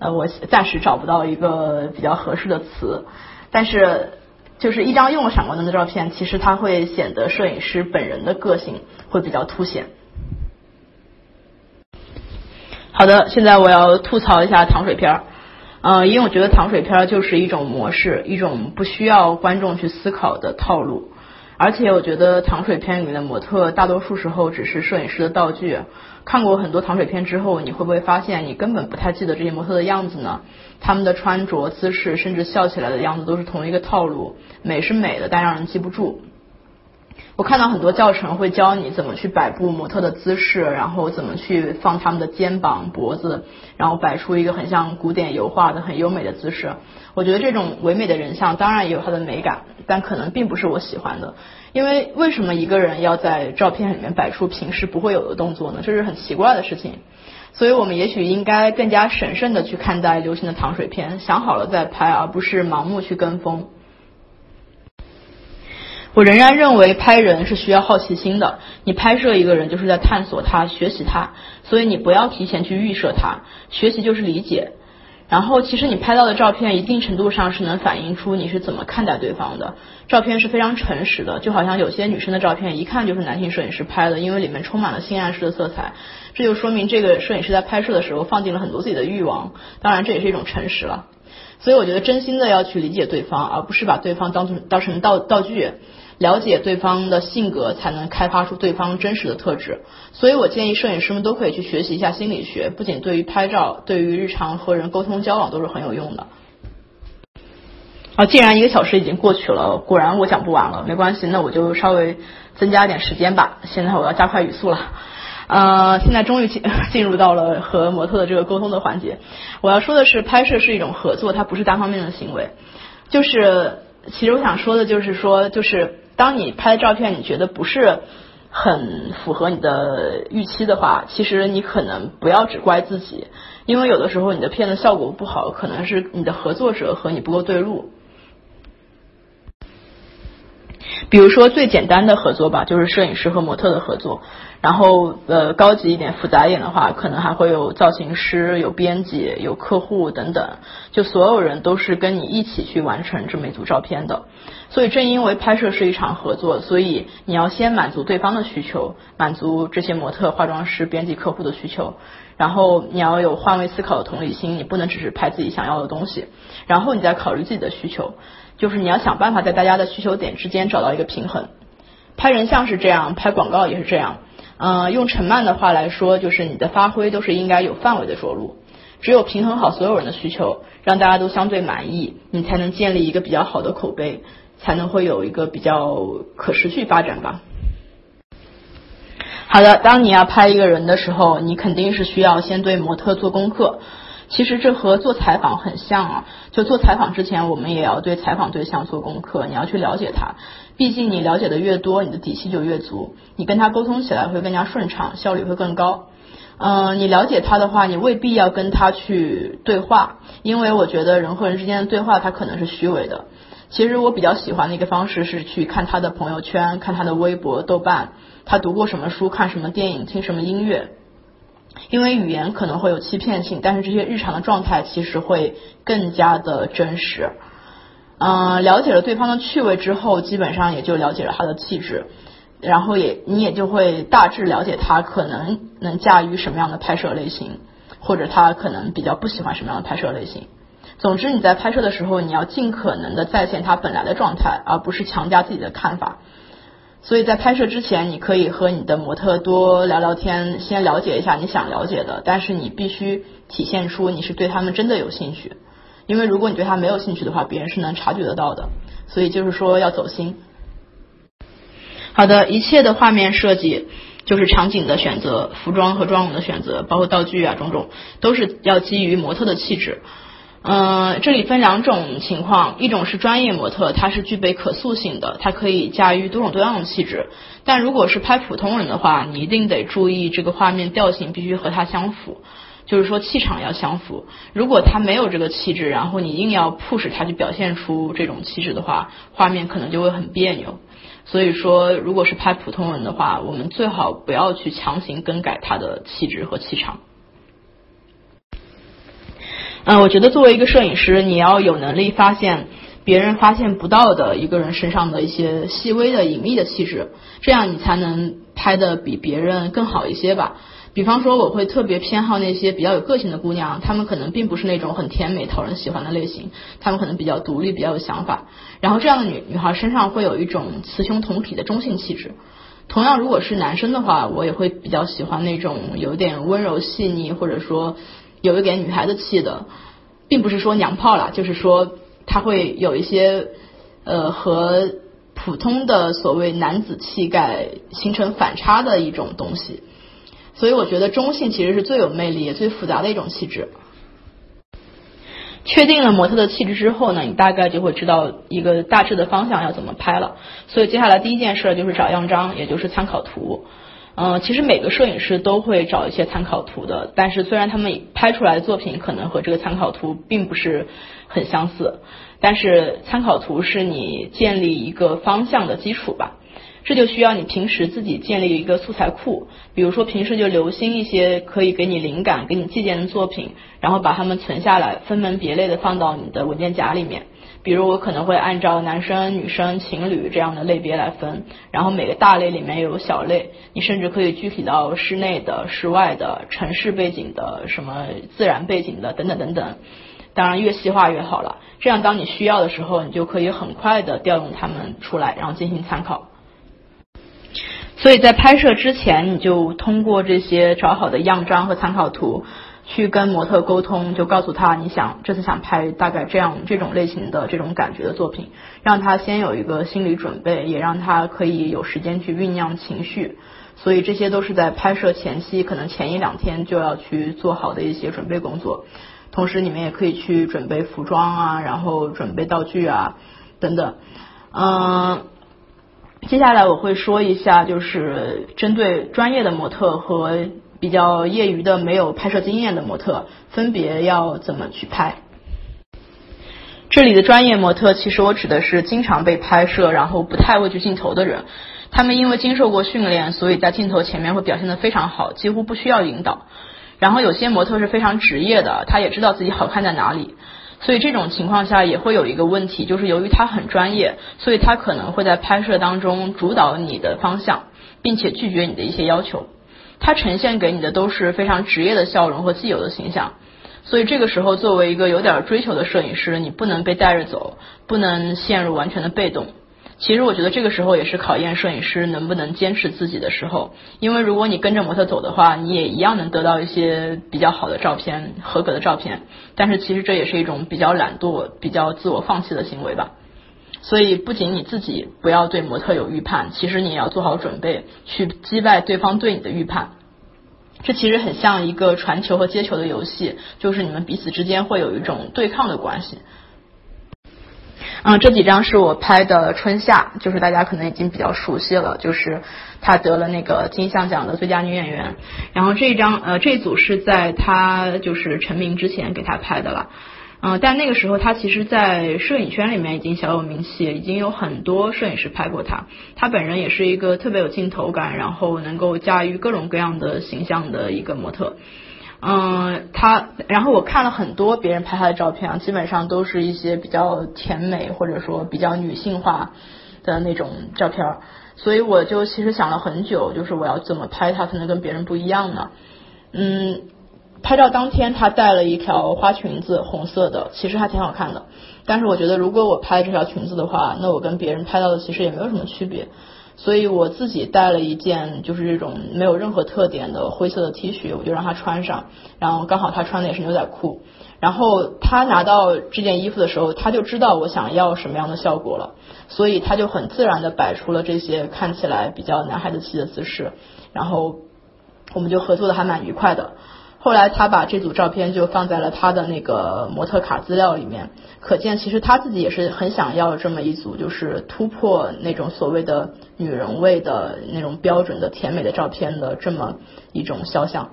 呃，我暂时找不到一个比较合适的词，但是就是一张用了闪光灯的照片，其实它会显得摄影师本人的个性会比较凸显。好的，现在我要吐槽一下糖水片儿，嗯，因为我觉得糖水片儿就是一种模式，一种不需要观众去思考的套路，而且我觉得糖水片里面的模特大多数时候只是摄影师的道具。看过很多糖水片之后，你会不会发现你根本不太记得这些模特的样子呢？他们的穿着、姿势，甚至笑起来的样子都是同一个套路。美是美的，但让人记不住。我看到很多教程会教你怎么去摆布模特的姿势，然后怎么去放他们的肩膀、脖子，然后摆出一个很像古典油画的很优美的姿势。我觉得这种唯美的人像当然也有它的美感，但可能并不是我喜欢的。因为为什么一个人要在照片里面摆出平时不会有的动作呢？这是很奇怪的事情。所以我们也许应该更加审慎的去看待流行的糖水片，想好了再拍，而不是盲目去跟风。我仍然认为拍人是需要好奇心的。你拍摄一个人就是在探索他、学习他，所以你不要提前去预设他。学习就是理解。然后，其实你拍到的照片一定程度上是能反映出你是怎么看待对方的。照片是非常诚实的，就好像有些女生的照片一看就是男性摄影师拍的，因为里面充满了性暗示的色彩。这就说明这个摄影师在拍摄的时候放进了很多自己的欲望。当然，这也是一种诚实了。所以，我觉得真心的要去理解对方，而不是把对方当成当成道道具。了解对方的性格，才能开发出对方真实的特质。所以我建议摄影师们都可以去学习一下心理学，不仅对于拍照，对于日常和人沟通交往都是很有用的。啊，既然一个小时已经过去了，果然我讲不完了，没关系，那我就稍微增加点时间吧。现在我要加快语速了。呃，现在终于进 <laughs> 进入到了和模特的这个沟通的环节。我要说的是，拍摄是一种合作，它不是单方面的行为。就是，其实我想说的就是说，就是。当你拍的照片你觉得不是很符合你的预期的话，其实你可能不要只怪自己，因为有的时候你的片子效果不好，可能是你的合作者和你不够对路。比如说最简单的合作吧，就是摄影师和模特的合作。然后呃高级一点、复杂一点的话，可能还会有造型师、有编辑、有客户等等，就所有人都是跟你一起去完成这么一组照片的。所以正因为拍摄是一场合作，所以你要先满足对方的需求，满足这些模特、化妆师、编辑、客户的需求。然后你要有换位思考的同理心，你不能只是拍自己想要的东西，然后你再考虑自己的需求，就是你要想办法在大家的需求点之间找到一个平衡。拍人像是这样，拍广告也是这样。嗯，用陈曼的话来说，就是你的发挥都是应该有范围的着陆。只有平衡好所有人的需求，让大家都相对满意，你才能建立一个比较好的口碑，才能会有一个比较可持续发展吧。好的，当你要拍一个人的时候，你肯定是需要先对模特做功课。其实这和做采访很像啊，就做采访之前，我们也要对采访对象做功课，你要去了解他。毕竟你了解的越多，你的底气就越足，你跟他沟通起来会更加顺畅，效率会更高。嗯，你了解他的话，你未必要跟他去对话，因为我觉得人和人之间的对话，他可能是虚伪的。其实我比较喜欢的一个方式是去看他的朋友圈，看他的微博、豆瓣，他读过什么书，看什么电影，听什么音乐。因为语言可能会有欺骗性，但是这些日常的状态其实会更加的真实。嗯，了解了对方的趣味之后，基本上也就了解了他的气质，然后也你也就会大致了解他可能能驾驭什么样的拍摄类型，或者他可能比较不喜欢什么样的拍摄类型。总之，你在拍摄的时候，你要尽可能的再现他本来的状态，而不是强加自己的看法。所以在拍摄之前，你可以和你的模特多聊聊天，先了解一下你想了解的，但是你必须体现出你是对他们真的有兴趣，因为如果你对他没有兴趣的话，别人是能察觉得到的。所以就是说要走心。好的，一切的画面设计，就是场景的选择、服装和妆容的选择，包括道具啊种种，都是要基于模特的气质。嗯，这里分两种情况，一种是专业模特，它是具备可塑性的，它可以驾驭多种多样的气质。但如果是拍普通人的话，你一定得注意这个画面调性必须和它相符，就是说气场要相符。如果他没有这个气质，然后你硬要 push 他去表现出这种气质的话，画面可能就会很别扭。所以说，如果是拍普通人的话，我们最好不要去强行更改他的气质和气场。嗯，我觉得作为一个摄影师，你要有能力发现别人发现不到的一个人身上的一些细微的、隐秘的气质，这样你才能拍的比别人更好一些吧。比方说，我会特别偏好那些比较有个性的姑娘，她们可能并不是那种很甜美、讨人喜欢的类型，她们可能比较独立、比较有想法。然后这样的女女孩身上会有一种雌雄同体的中性气质。同样，如果是男生的话，我也会比较喜欢那种有点温柔细腻，或者说。有一点女孩子气的，并不是说娘炮啦，就是说他会有一些呃和普通的所谓男子气概形成反差的一种东西，所以我觉得中性其实是最有魅力也最复杂的一种气质。确定了模特的气质之后呢，你大概就会知道一个大致的方向要怎么拍了。所以接下来第一件事就是找样张，也就是参考图。嗯，其实每个摄影师都会找一些参考图的，但是虽然他们拍出来的作品可能和这个参考图并不是很相似，但是参考图是你建立一个方向的基础吧。这就需要你平时自己建立一个素材库，比如说平时就留心一些可以给你灵感、给你借鉴的作品，然后把它们存下来，分门别类的放到你的文件夹里面。比如我可能会按照男生、女生、情侣这样的类别来分，然后每个大类里面有小类，你甚至可以具体到室内的、室外的、城市背景的、什么自然背景的等等等等。当然越细化越好了，这样当你需要的时候，你就可以很快的调用它们出来，然后进行参考。所以在拍摄之前，你就通过这些找好的样张和参考图。去跟模特沟通，就告诉他你想这次想拍大概这样这种类型的这种感觉的作品，让他先有一个心理准备，也让他可以有时间去酝酿情绪。所以这些都是在拍摄前期，可能前一两天就要去做好的一些准备工作。同时你们也可以去准备服装啊，然后准备道具啊等等。嗯，接下来我会说一下，就是针对专业的模特和。比较业余的、没有拍摄经验的模特，分别要怎么去拍？这里的专业模特，其实我指的是经常被拍摄，然后不太畏惧镜头的人。他们因为经受过训练，所以在镜头前面会表现得非常好，几乎不需要引导。然后有些模特是非常职业的，他也知道自己好看在哪里，所以这种情况下也会有一个问题，就是由于他很专业，所以他可能会在拍摄当中主导你的方向，并且拒绝你的一些要求。他呈现给你的都是非常职业的笑容和既有的形象，所以这个时候作为一个有点追求的摄影师，你不能被带着走，不能陷入完全的被动。其实我觉得这个时候也是考验摄影师能不能坚持自己的时候，因为如果你跟着模特走的话，你也一样能得到一些比较好的照片、合格的照片。但是其实这也是一种比较懒惰、比较自我放弃的行为吧。所以不仅你自己不要对模特有预判，其实你也要做好准备去击败对方对你的预判。这其实很像一个传球和接球的游戏，就是你们彼此之间会有一种对抗的关系。嗯，这几张是我拍的春夏，就是大家可能已经比较熟悉了，就是她得了那个金像奖的最佳女演员。然后这一张呃这组是在她就是成名之前给她拍的了。嗯，但那个时候他其实，在摄影圈里面已经小有名气，已经有很多摄影师拍过他。他本人也是一个特别有镜头感，然后能够驾驭各种各样的形象的一个模特。嗯，他，然后我看了很多别人拍他的照片啊，基本上都是一些比较甜美或者说比较女性化的那种照片，所以我就其实想了很久，就是我要怎么拍他才能跟别人不一样呢？嗯。拍照当天，她带了一条花裙子，红色的，其实还挺好看的。但是我觉得，如果我拍这条裙子的话，那我跟别人拍到的其实也没有什么区别。所以我自己带了一件就是这种没有任何特点的灰色的 T 恤，我就让他穿上，然后刚好他穿的也是牛仔裤，然后他拿到这件衣服的时候，他就知道我想要什么样的效果了，所以他就很自然的摆出了这些看起来比较男孩子气的姿势，然后我们就合作的还蛮愉快的。后来他把这组照片就放在了他的那个模特卡资料里面，可见其实他自己也是很想要这么一组，就是突破那种所谓的女人味的那种标准的甜美的照片的这么一种肖像。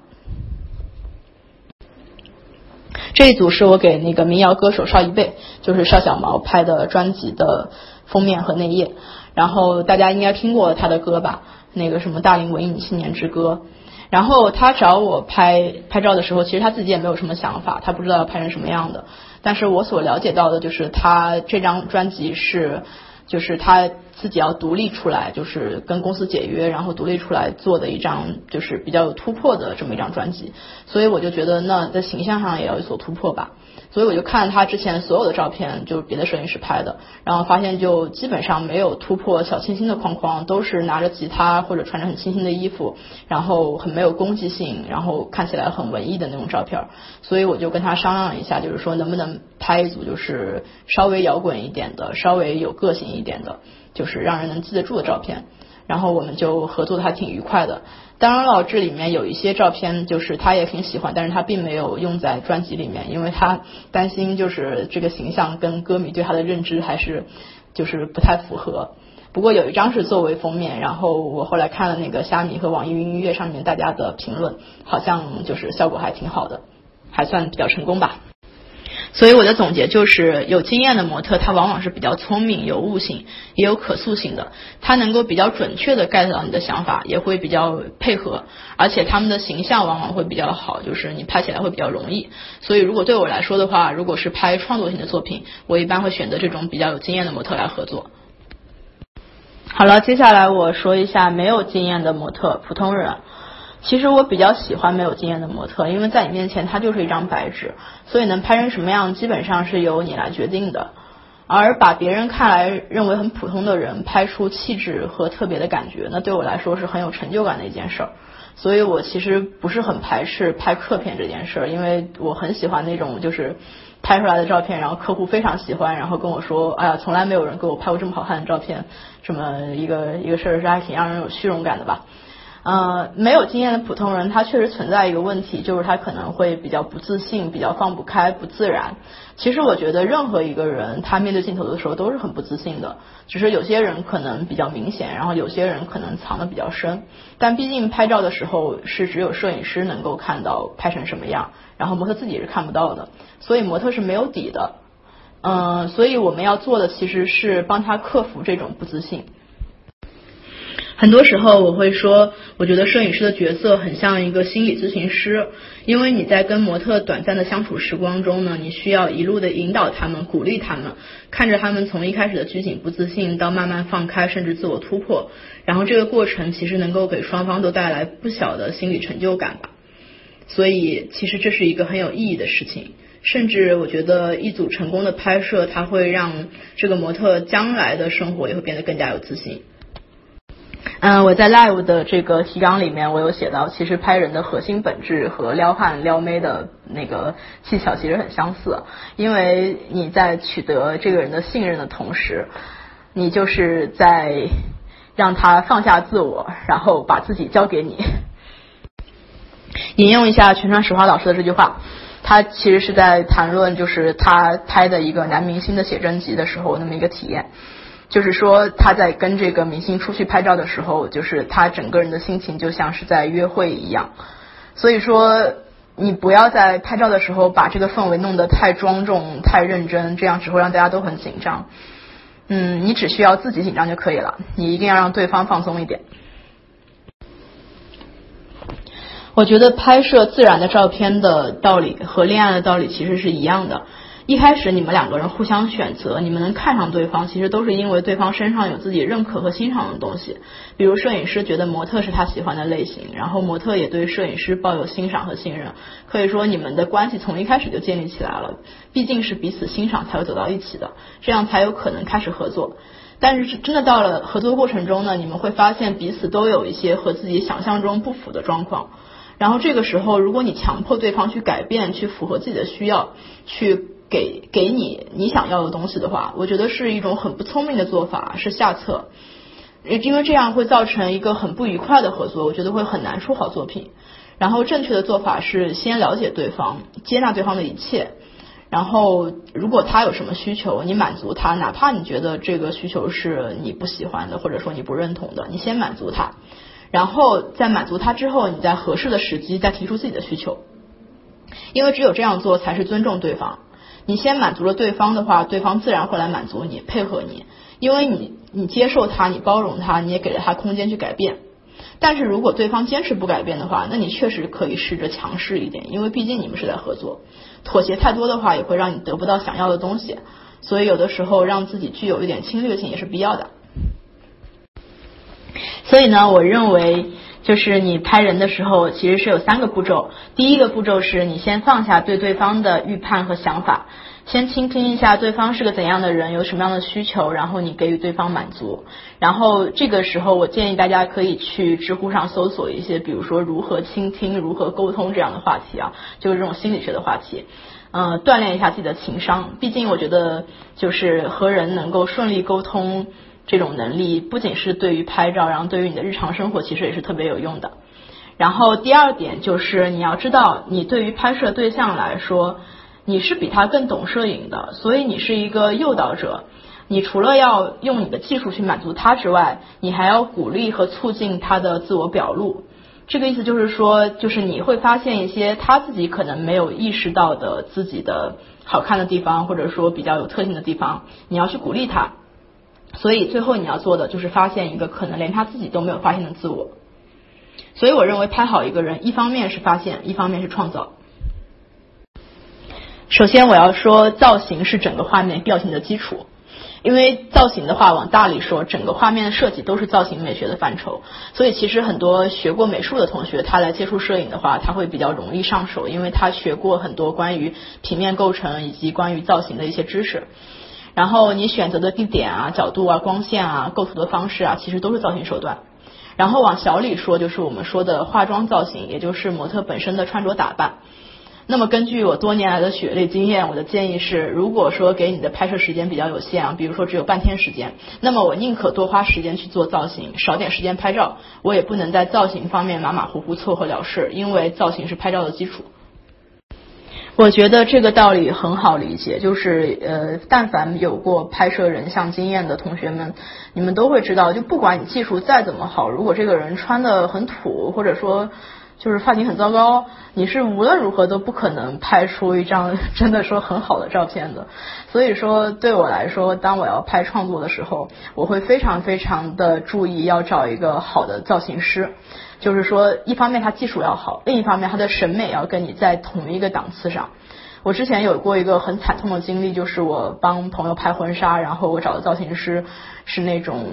这一组是我给那个民谣歌手邵一贝，就是邵小毛拍的专辑的封面和内页，然后大家应该听过他的歌吧？那个什么《大龄文艺青年之歌》。然后他找我拍拍照的时候，其实他自己也没有什么想法，他不知道要拍成什么样的。但是我所了解到的就是他这张专辑是，就是他自己要独立出来，就是跟公司解约，然后独立出来做的一张，就是比较有突破的这么一张专辑。所以我就觉得，那在形象上也要有所突破吧。所以我就看他之前所有的照片，就是别的摄影师拍的，然后发现就基本上没有突破小清新的框框，都是拿着吉他或者穿着很清新的衣服，然后很没有攻击性，然后看起来很文艺的那种照片。所以我就跟他商量一下，就是说能不能拍一组就是稍微摇滚一点的，稍微有个性一点的，就是让人能记得住的照片。然后我们就合作的还挺愉快的。当然了，这里面有一些照片，就是他也挺喜欢，但是他并没有用在专辑里面，因为他担心就是这个形象跟歌迷对他的认知还是就是不太符合。不过有一张是作为封面，然后我后来看了那个虾米和网易云音乐上面大家的评论，好像就是效果还挺好的，还算比较成功吧。所以我的总结就是，有经验的模特，他往往是比较聪明、有悟性，也有可塑性的。他能够比较准确的 get 到你的想法，也会比较配合，而且他们的形象往往会比较好，就是你拍起来会比较容易。所以如果对我来说的话，如果是拍创作性的作品，我一般会选择这种比较有经验的模特来合作。好了，接下来我说一下没有经验的模特，普通人。其实我比较喜欢没有经验的模特，因为在你面前他就是一张白纸，所以能拍成什么样基本上是由你来决定的。而把别人看来认为很普通的人拍出气质和特别的感觉，那对我来说是很有成就感的一件事儿。所以我其实不是很排斥拍客片这件事儿，因为我很喜欢那种就是拍出来的照片，然后客户非常喜欢，然后跟我说，哎呀，从来没有人给我拍过这么好看的照片，这么一个一个事儿是还挺让人有虚荣感的吧。呃，没有经验的普通人，他确实存在一个问题，就是他可能会比较不自信，比较放不开，不自然。其实我觉得任何一个人，他面对镜头的时候都是很不自信的，只是有些人可能比较明显，然后有些人可能藏的比较深。但毕竟拍照的时候是只有摄影师能够看到拍成什么样，然后模特自己是看不到的，所以模特是没有底的。嗯，所以我们要做的其实是帮他克服这种不自信。很多时候我会说，我觉得摄影师的角色很像一个心理咨询师，因为你在跟模特短暂的相处时光中呢，你需要一路的引导他们，鼓励他们，看着他们从一开始的拘谨不自信到慢慢放开，甚至自我突破，然后这个过程其实能够给双方都带来不小的心理成就感吧。所以其实这是一个很有意义的事情，甚至我觉得一组成功的拍摄，它会让这个模特将来的生活也会变得更加有自信。嗯，我在 live 的这个提纲里面，我有写到，其实拍人的核心本质和撩汉撩妹的那个技巧其实很相似，因为你在取得这个人的信任的同时，你就是在让他放下自我，然后把自己交给你。引用一下全川石花老师的这句话，他其实是在谈论就是他拍的一个男明星的写真集的时候那么一个体验。就是说，他在跟这个明星出去拍照的时候，就是他整个人的心情就像是在约会一样。所以说，你不要在拍照的时候把这个氛围弄得太庄重、太认真，这样只会让大家都很紧张。嗯，你只需要自己紧张就可以了，你一定要让对方放松一点。我觉得拍摄自然的照片的道理和恋爱的道理其实是一样的。一开始你们两个人互相选择，你们能看上对方，其实都是因为对方身上有自己认可和欣赏的东西。比如摄影师觉得模特是他喜欢的类型，然后模特也对摄影师抱有欣赏和信任。可以说你们的关系从一开始就建立起来了，毕竟是彼此欣赏才会走到一起的，这样才有可能开始合作。但是真的到了合作过程中呢，你们会发现彼此都有一些和自己想象中不符的状况。然后这个时候，如果你强迫对方去改变，去符合自己的需要，去给给你你想要的东西的话，我觉得是一种很不聪明的做法，是下策。因为这样会造成一个很不愉快的合作，我觉得会很难出好作品。然后正确的做法是先了解对方，接纳对方的一切。然后如果他有什么需求，你满足他，哪怕你觉得这个需求是你不喜欢的，或者说你不认同的，你先满足他。然后在满足他之后，你在合适的时机再提出自己的需求。因为只有这样做才是尊重对方。你先满足了对方的话，对方自然会来满足你，配合你。因为你你接受他，你包容他，你也给了他空间去改变。但是如果对方坚持不改变的话，那你确实可以试着强势一点，因为毕竟你们是在合作。妥协太多的话，也会让你得不到想要的东西。所以有的时候让自己具有一点侵略性也是必要的。所以呢，我认为就是你拍人的时候，其实是有三个步骤。第一个步骤是你先放下对对方的预判和想法。先倾听一下对方是个怎样的人，有什么样的需求，然后你给予对方满足。然后这个时候，我建议大家可以去知乎上搜索一些，比如说如何倾听、如何沟通这样的话题啊，就是这种心理学的话题。嗯，锻炼一下自己的情商。毕竟我觉得，就是和人能够顺利沟通这种能力，不仅是对于拍照，然后对于你的日常生活，其实也是特别有用的。然后第二点就是你要知道，你对于拍摄对象来说。你是比他更懂摄影的，所以你是一个诱导者。你除了要用你的技术去满足他之外，你还要鼓励和促进他的自我表露。这个意思就是说，就是你会发现一些他自己可能没有意识到的自己的好看的地方，或者说比较有特性的地方，你要去鼓励他。所以最后你要做的就是发现一个可能连他自己都没有发现的自我。所以我认为拍好一个人，一方面是发现，一方面是创造。首先，我要说造型是整个画面调性的基础，因为造型的话，往大里说，整个画面的设计都是造型美学的范畴。所以，其实很多学过美术的同学，他来接触摄影的话，他会比较容易上手，因为他学过很多关于平面构成以及关于造型的一些知识。然后，你选择的地点啊、角度啊、光线啊、构图的方式啊，其实都是造型手段。然后往小里说，就是我们说的化妆造型，也就是模特本身的穿着打扮。那么根据我多年来的血泪经验，我的建议是，如果说给你的拍摄时间比较有限啊，比如说只有半天时间，那么我宁可多花时间去做造型，少点时间拍照，我也不能在造型方面马马虎虎凑合了事，因为造型是拍照的基础。我觉得这个道理很好理解，就是呃，但凡有过拍摄人像经验的同学们，你们都会知道，就不管你技术再怎么好，如果这个人穿的很土，或者说。就是发型很糟糕，你是无论如何都不可能拍出一张真的说很好的照片的。所以说，对我来说，当我要拍创作的时候，我会非常非常的注意要找一个好的造型师。就是说，一方面他技术要好，另一方面他的审美要跟你在同一个档次上。我之前有过一个很惨痛的经历，就是我帮朋友拍婚纱，然后我找的造型师是那种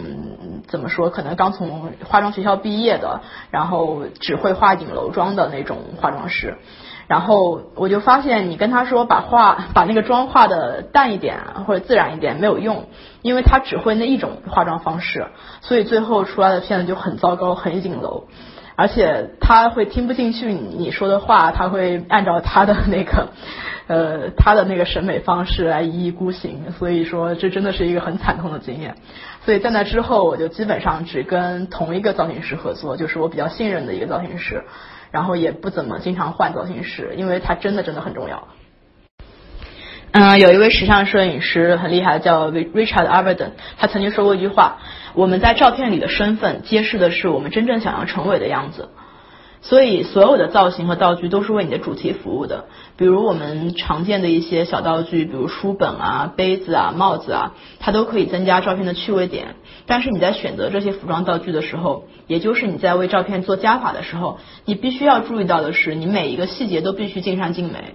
怎么说，可能刚从化妆学校毕业的，然后只会画影楼妆的那种化妆师。然后我就发现，你跟他说把画把那个妆化的淡一点或者自然一点没有用，因为他只会那一种化妆方式，所以最后出来的片子就很糟糕，很影楼。而且他会听不进去你说的话，他会按照他的那个呃他的那个审美方式来一意孤行，所以说这真的是一个很惨痛的经验。所以在那之后，我就基本上只跟同一个造型师合作，就是我比较信任的一个造型师，然后也不怎么经常换造型师，因为他真的真的很重要。嗯，有一位时尚摄影师很厉害，叫 Richard Avedon，他曾经说过一句话：我们在照片里的身份，揭示的是我们真正想要成为的样子。所以，所有的造型和道具都是为你的主题服务的。比如我们常见的一些小道具，比如书本啊、杯子啊、帽子啊，它都可以增加照片的趣味点。但是你在选择这些服装道具的时候，也就是你在为照片做加法的时候，你必须要注意到的是，你每一个细节都必须尽善尽美。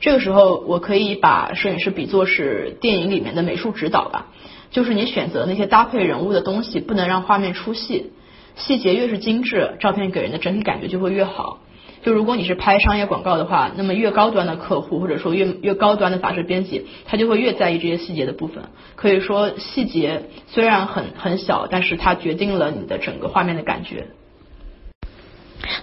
这个时候，我可以把摄影师比作是电影里面的美术指导吧，就是你选择那些搭配人物的东西，不能让画面出戏。细节越是精致，照片给人的整体感觉就会越好。就如果你是拍商业广告的话，那么越高端的客户或者说越越高端的杂志编辑，他就会越在意这些细节的部分。可以说细节虽然很很小，但是它决定了你的整个画面的感觉。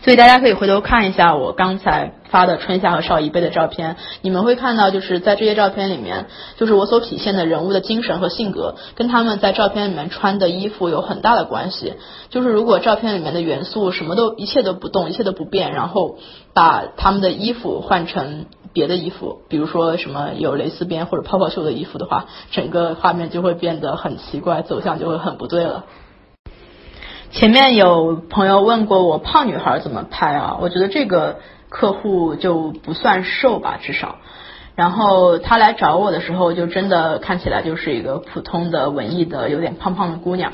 所以大家可以回头看一下我刚才发的春夏和邵一贝的照片，你们会看到，就是在这些照片里面，就是我所体现的人物的精神和性格，跟他们在照片里面穿的衣服有很大的关系。就是如果照片里面的元素什么都一切都不动，一切都不变，然后把他们的衣服换成别的衣服，比如说什么有蕾丝边或者泡泡袖的衣服的话，整个画面就会变得很奇怪，走向就会很不对了。前面有朋友问过我胖女孩怎么拍啊？我觉得这个客户就不算瘦吧，至少。然后他来找我的时候，就真的看起来就是一个普通的文艺的有点胖胖的姑娘。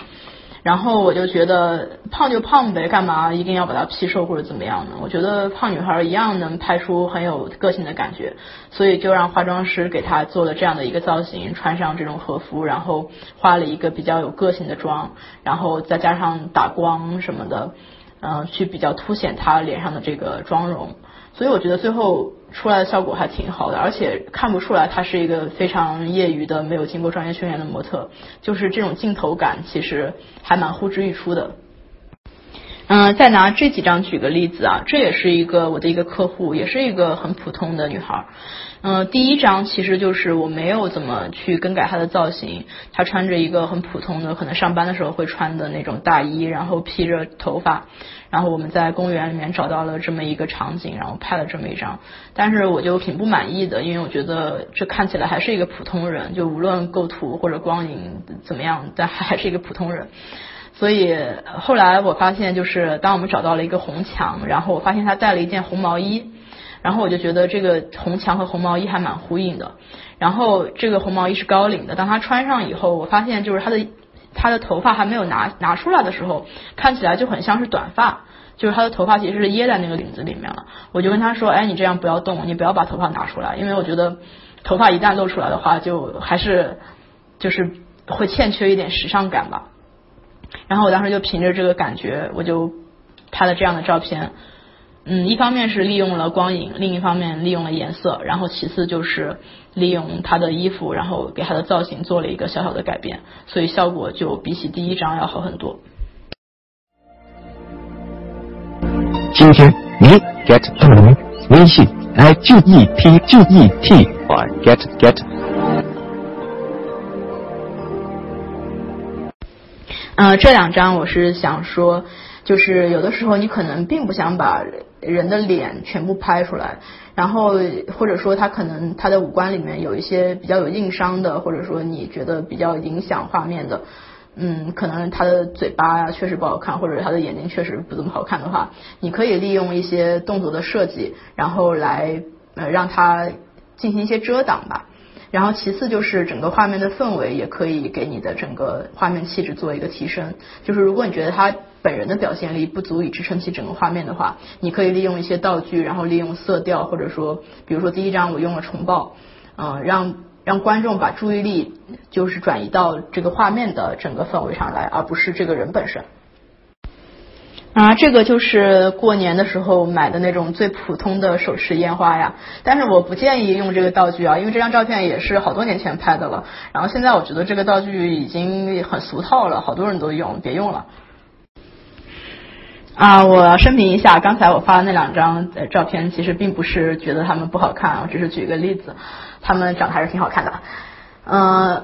然后我就觉得胖就胖呗，干嘛一定要把它 P 瘦或者怎么样呢？我觉得胖女孩一样能拍出很有个性的感觉，所以就让化妆师给她做了这样的一个造型，穿上这种和服，然后画了一个比较有个性的妆，然后再加上打光什么的，嗯，去比较凸显她脸上的这个妆容。所以我觉得最后出来的效果还挺好的，而且看不出来她是一个非常业余的、没有经过专业训练的模特，就是这种镜头感其实还蛮呼之欲出的。嗯，再拿这几张举个例子啊，这也是一个我的一个客户，也是一个很普通的女孩。嗯，第一张其实就是我没有怎么去更改她的造型，她穿着一个很普通的，可能上班的时候会穿的那种大衣，然后披着头发。然后我们在公园里面找到了这么一个场景，然后拍了这么一张，但是我就挺不满意的，因为我觉得这看起来还是一个普通人，就无论构图或者光影怎么样，但还还是一个普通人。所以后来我发现，就是当我们找到了一个红墙，然后我发现他带了一件红毛衣，然后我就觉得这个红墙和红毛衣还蛮呼应的。然后这个红毛衣是高领的，当他穿上以后，我发现就是他的。他的头发还没有拿拿出来的时候，看起来就很像是短发，就是他的头发其实是掖在那个领子里面了。我就跟他说：“哎，你这样不要动，你不要把头发拿出来，因为我觉得头发一旦露出来的话，就还是就是会欠缺一点时尚感吧。”然后我当时就凭着这个感觉，我就拍了这样的照片。嗯，一方面是利用了光影，另一方面利用了颜色，然后其次就是利用他的衣服，然后给他的造型做了一个小小的改变，所以效果就比起第一张要好很多。今天你 get 到了吗？微信 i g e t g e t y get get。呃，这两张我是想说。就是有的时候你可能并不想把人的脸全部拍出来，然后或者说他可能他的五官里面有一些比较有硬伤的，或者说你觉得比较影响画面的，嗯，可能他的嘴巴呀确实不好看，或者他的眼睛确实不怎么好看的话，你可以利用一些动作的设计，然后来呃让他进行一些遮挡吧。然后其次就是整个画面的氛围也可以给你的整个画面气质做一个提升。就是如果你觉得他本人的表现力不足以支撑起整个画面的话，你可以利用一些道具，然后利用色调，或者说，比如说第一张我用了重爆，嗯，让让观众把注意力就是转移到这个画面的整个氛围上来，而不是这个人本身。啊，这个就是过年的时候买的那种最普通的手持烟花呀。但是我不建议用这个道具啊，因为这张照片也是好多年前拍的了。然后现在我觉得这个道具已经很俗套了，好多人都用，别用了。啊，我要声明一下，刚才我发的那两张照片，其实并不是觉得他们不好看，我只是举一个例子，他们长得还是挺好看的。嗯。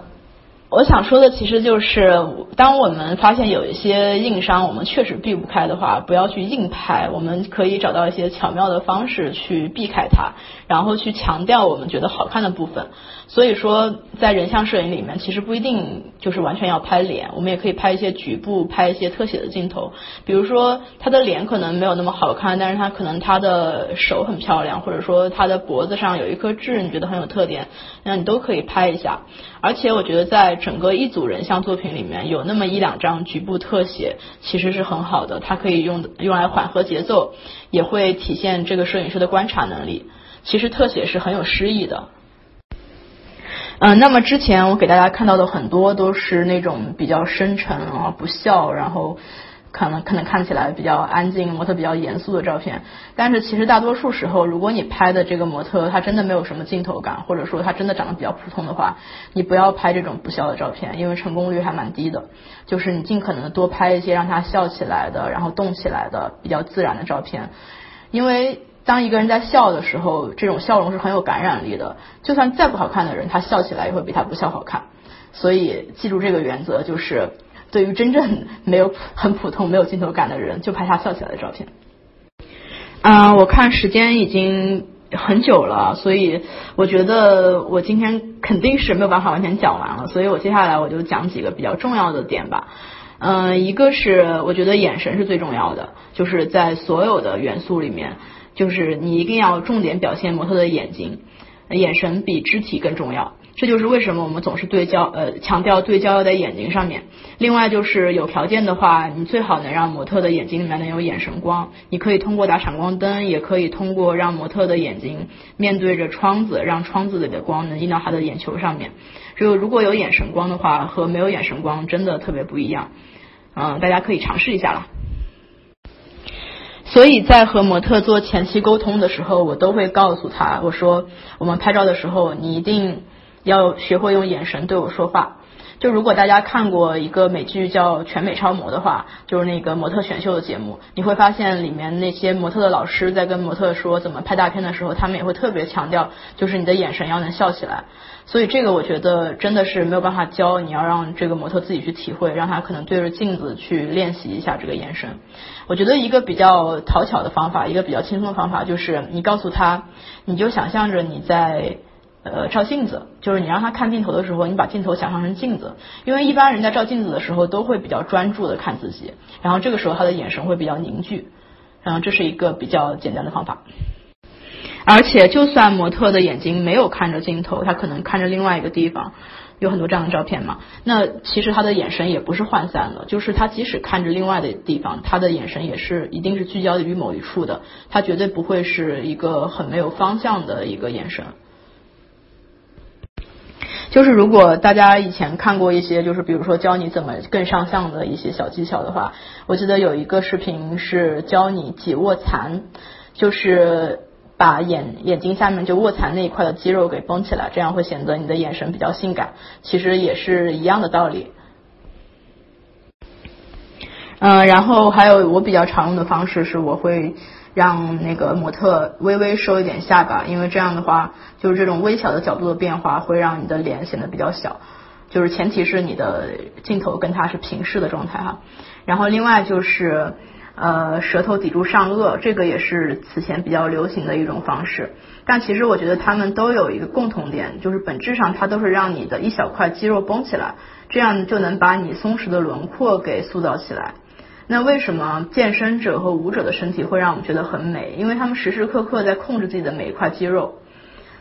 我想说的其实就是，当我们发现有一些硬伤，我们确实避不开的话，不要去硬拍，我们可以找到一些巧妙的方式去避开它，然后去强调我们觉得好看的部分。所以说，在人像摄影里面，其实不一定就是完全要拍脸，我们也可以拍一些局部，拍一些特写的镜头。比如说，他的脸可能没有那么好看，但是他可能他的手很漂亮，或者说他的脖子上有一颗痣，你觉得很有特点，那你都可以拍一下。而且我觉得，在整个一组人像作品里面，有那么一两张局部特写，其实是很好的，它可以用用来缓和节奏，也会体现这个摄影师的观察能力。其实特写是很有诗意的。嗯，那么之前我给大家看到的很多都是那种比较深沉啊、不笑，然后可能可能看起来比较安静，模特比较严肃的照片。但是其实大多数时候，如果你拍的这个模特他真的没有什么镜头感，或者说他真的长得比较普通的话，你不要拍这种不笑的照片，因为成功率还蛮低的。就是你尽可能多拍一些让他笑起来的，然后动起来的比较自然的照片，因为当一个人在笑的时候，这种笑容是很有感染力的。就算再不好看的人，他笑起来也会比他不笑好看。所以记住这个原则，就是对于真正没有很普通、没有镜头感的人，就拍他笑起来的照片。嗯，我看时间已经很久了，所以我觉得我今天肯定是没有办法完全讲完了，所以我接下来我就讲几个比较重要的点吧。嗯，一个是我觉得眼神是最重要的，就是在所有的元素里面，就是你一定要重点表现模特的眼睛，眼神比肢体更重要。这就是为什么我们总是对焦呃强调对焦要在眼睛上面。另外就是有条件的话，你最好能让模特的眼睛里面能有眼神光。你可以通过打闪光灯，也可以通过让模特的眼睛面对着窗子，让窗子里的光能映到他的眼球上面。就如果有眼神光的话，和没有眼神光真的特别不一样。嗯，大家可以尝试一下啦。所以在和模特做前期沟通的时候，我都会告诉他，我说我们拍照的时候，你一定。要学会用眼神对我说话。就如果大家看过一个美剧叫《全美超模》的话，就是那个模特选秀的节目，你会发现里面那些模特的老师在跟模特说怎么拍大片的时候，他们也会特别强调，就是你的眼神要能笑起来。所以这个我觉得真的是没有办法教，你要让这个模特自己去体会，让他可能对着镜子去练习一下这个眼神。我觉得一个比较讨巧的方法，一个比较轻松的方法，就是你告诉他，你就想象着你在。呃，照镜子就是你让他看镜头的时候，你把镜头想象成镜子，因为一般人在照镜子的时候都会比较专注的看自己，然后这个时候他的眼神会比较凝聚，然后这是一个比较简单的方法。而且就算模特的眼睛没有看着镜头，他可能看着另外一个地方，有很多这样的照片嘛，那其实他的眼神也不是涣散的，就是他即使看着另外的地方，他的眼神也是一定是聚焦于某一处的，他绝对不会是一个很没有方向的一个眼神。就是如果大家以前看过一些，就是比如说教你怎么更上相的一些小技巧的话，我记得有一个视频是教你挤卧蚕，就是把眼眼睛下面就卧蚕那一块的肌肉给绷起来，这样会显得你的眼神比较性感。其实也是一样的道理。嗯，然后还有我比较常用的方式是，我会。让那个模特微微收一点下巴，因为这样的话，就是这种微小的角度的变化会让你的脸显得比较小。就是前提是你的镜头跟它是平视的状态哈。然后另外就是呃舌头抵住上颚，这个也是此前比较流行的一种方式。但其实我觉得他们都有一个共同点，就是本质上它都是让你的一小块肌肉绷起来，这样就能把你松弛的轮廓给塑造起来。那为什么健身者和舞者的身体会让我们觉得很美？因为他们时时刻刻在控制自己的每一块肌肉。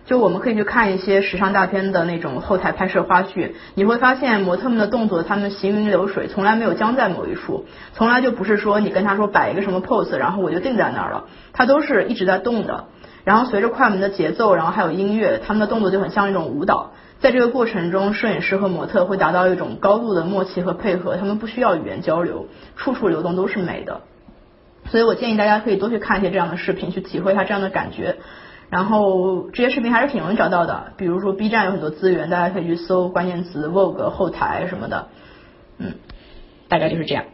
就我们可以去看一些时尚大片的那种后台拍摄花絮，你会发现模特们的动作，他们行云流水，从来没有僵在某一处，从来就不是说你跟他说摆一个什么 pose，然后我就定在那儿了，他都是一直在动的。然后随着快门的节奏，然后还有音乐，他们的动作就很像一种舞蹈。在这个过程中，摄影师和模特会达到一种高度的默契和配合，他们不需要语言交流，处处流动都是美的。所以我建议大家可以多去看一些这样的视频，去体会一下这样的感觉。然后这些视频还是挺容易找到的，比如说 B 站有很多资源，大家可以去搜关键词 Vogue 后台什么的。嗯，大概就是这样。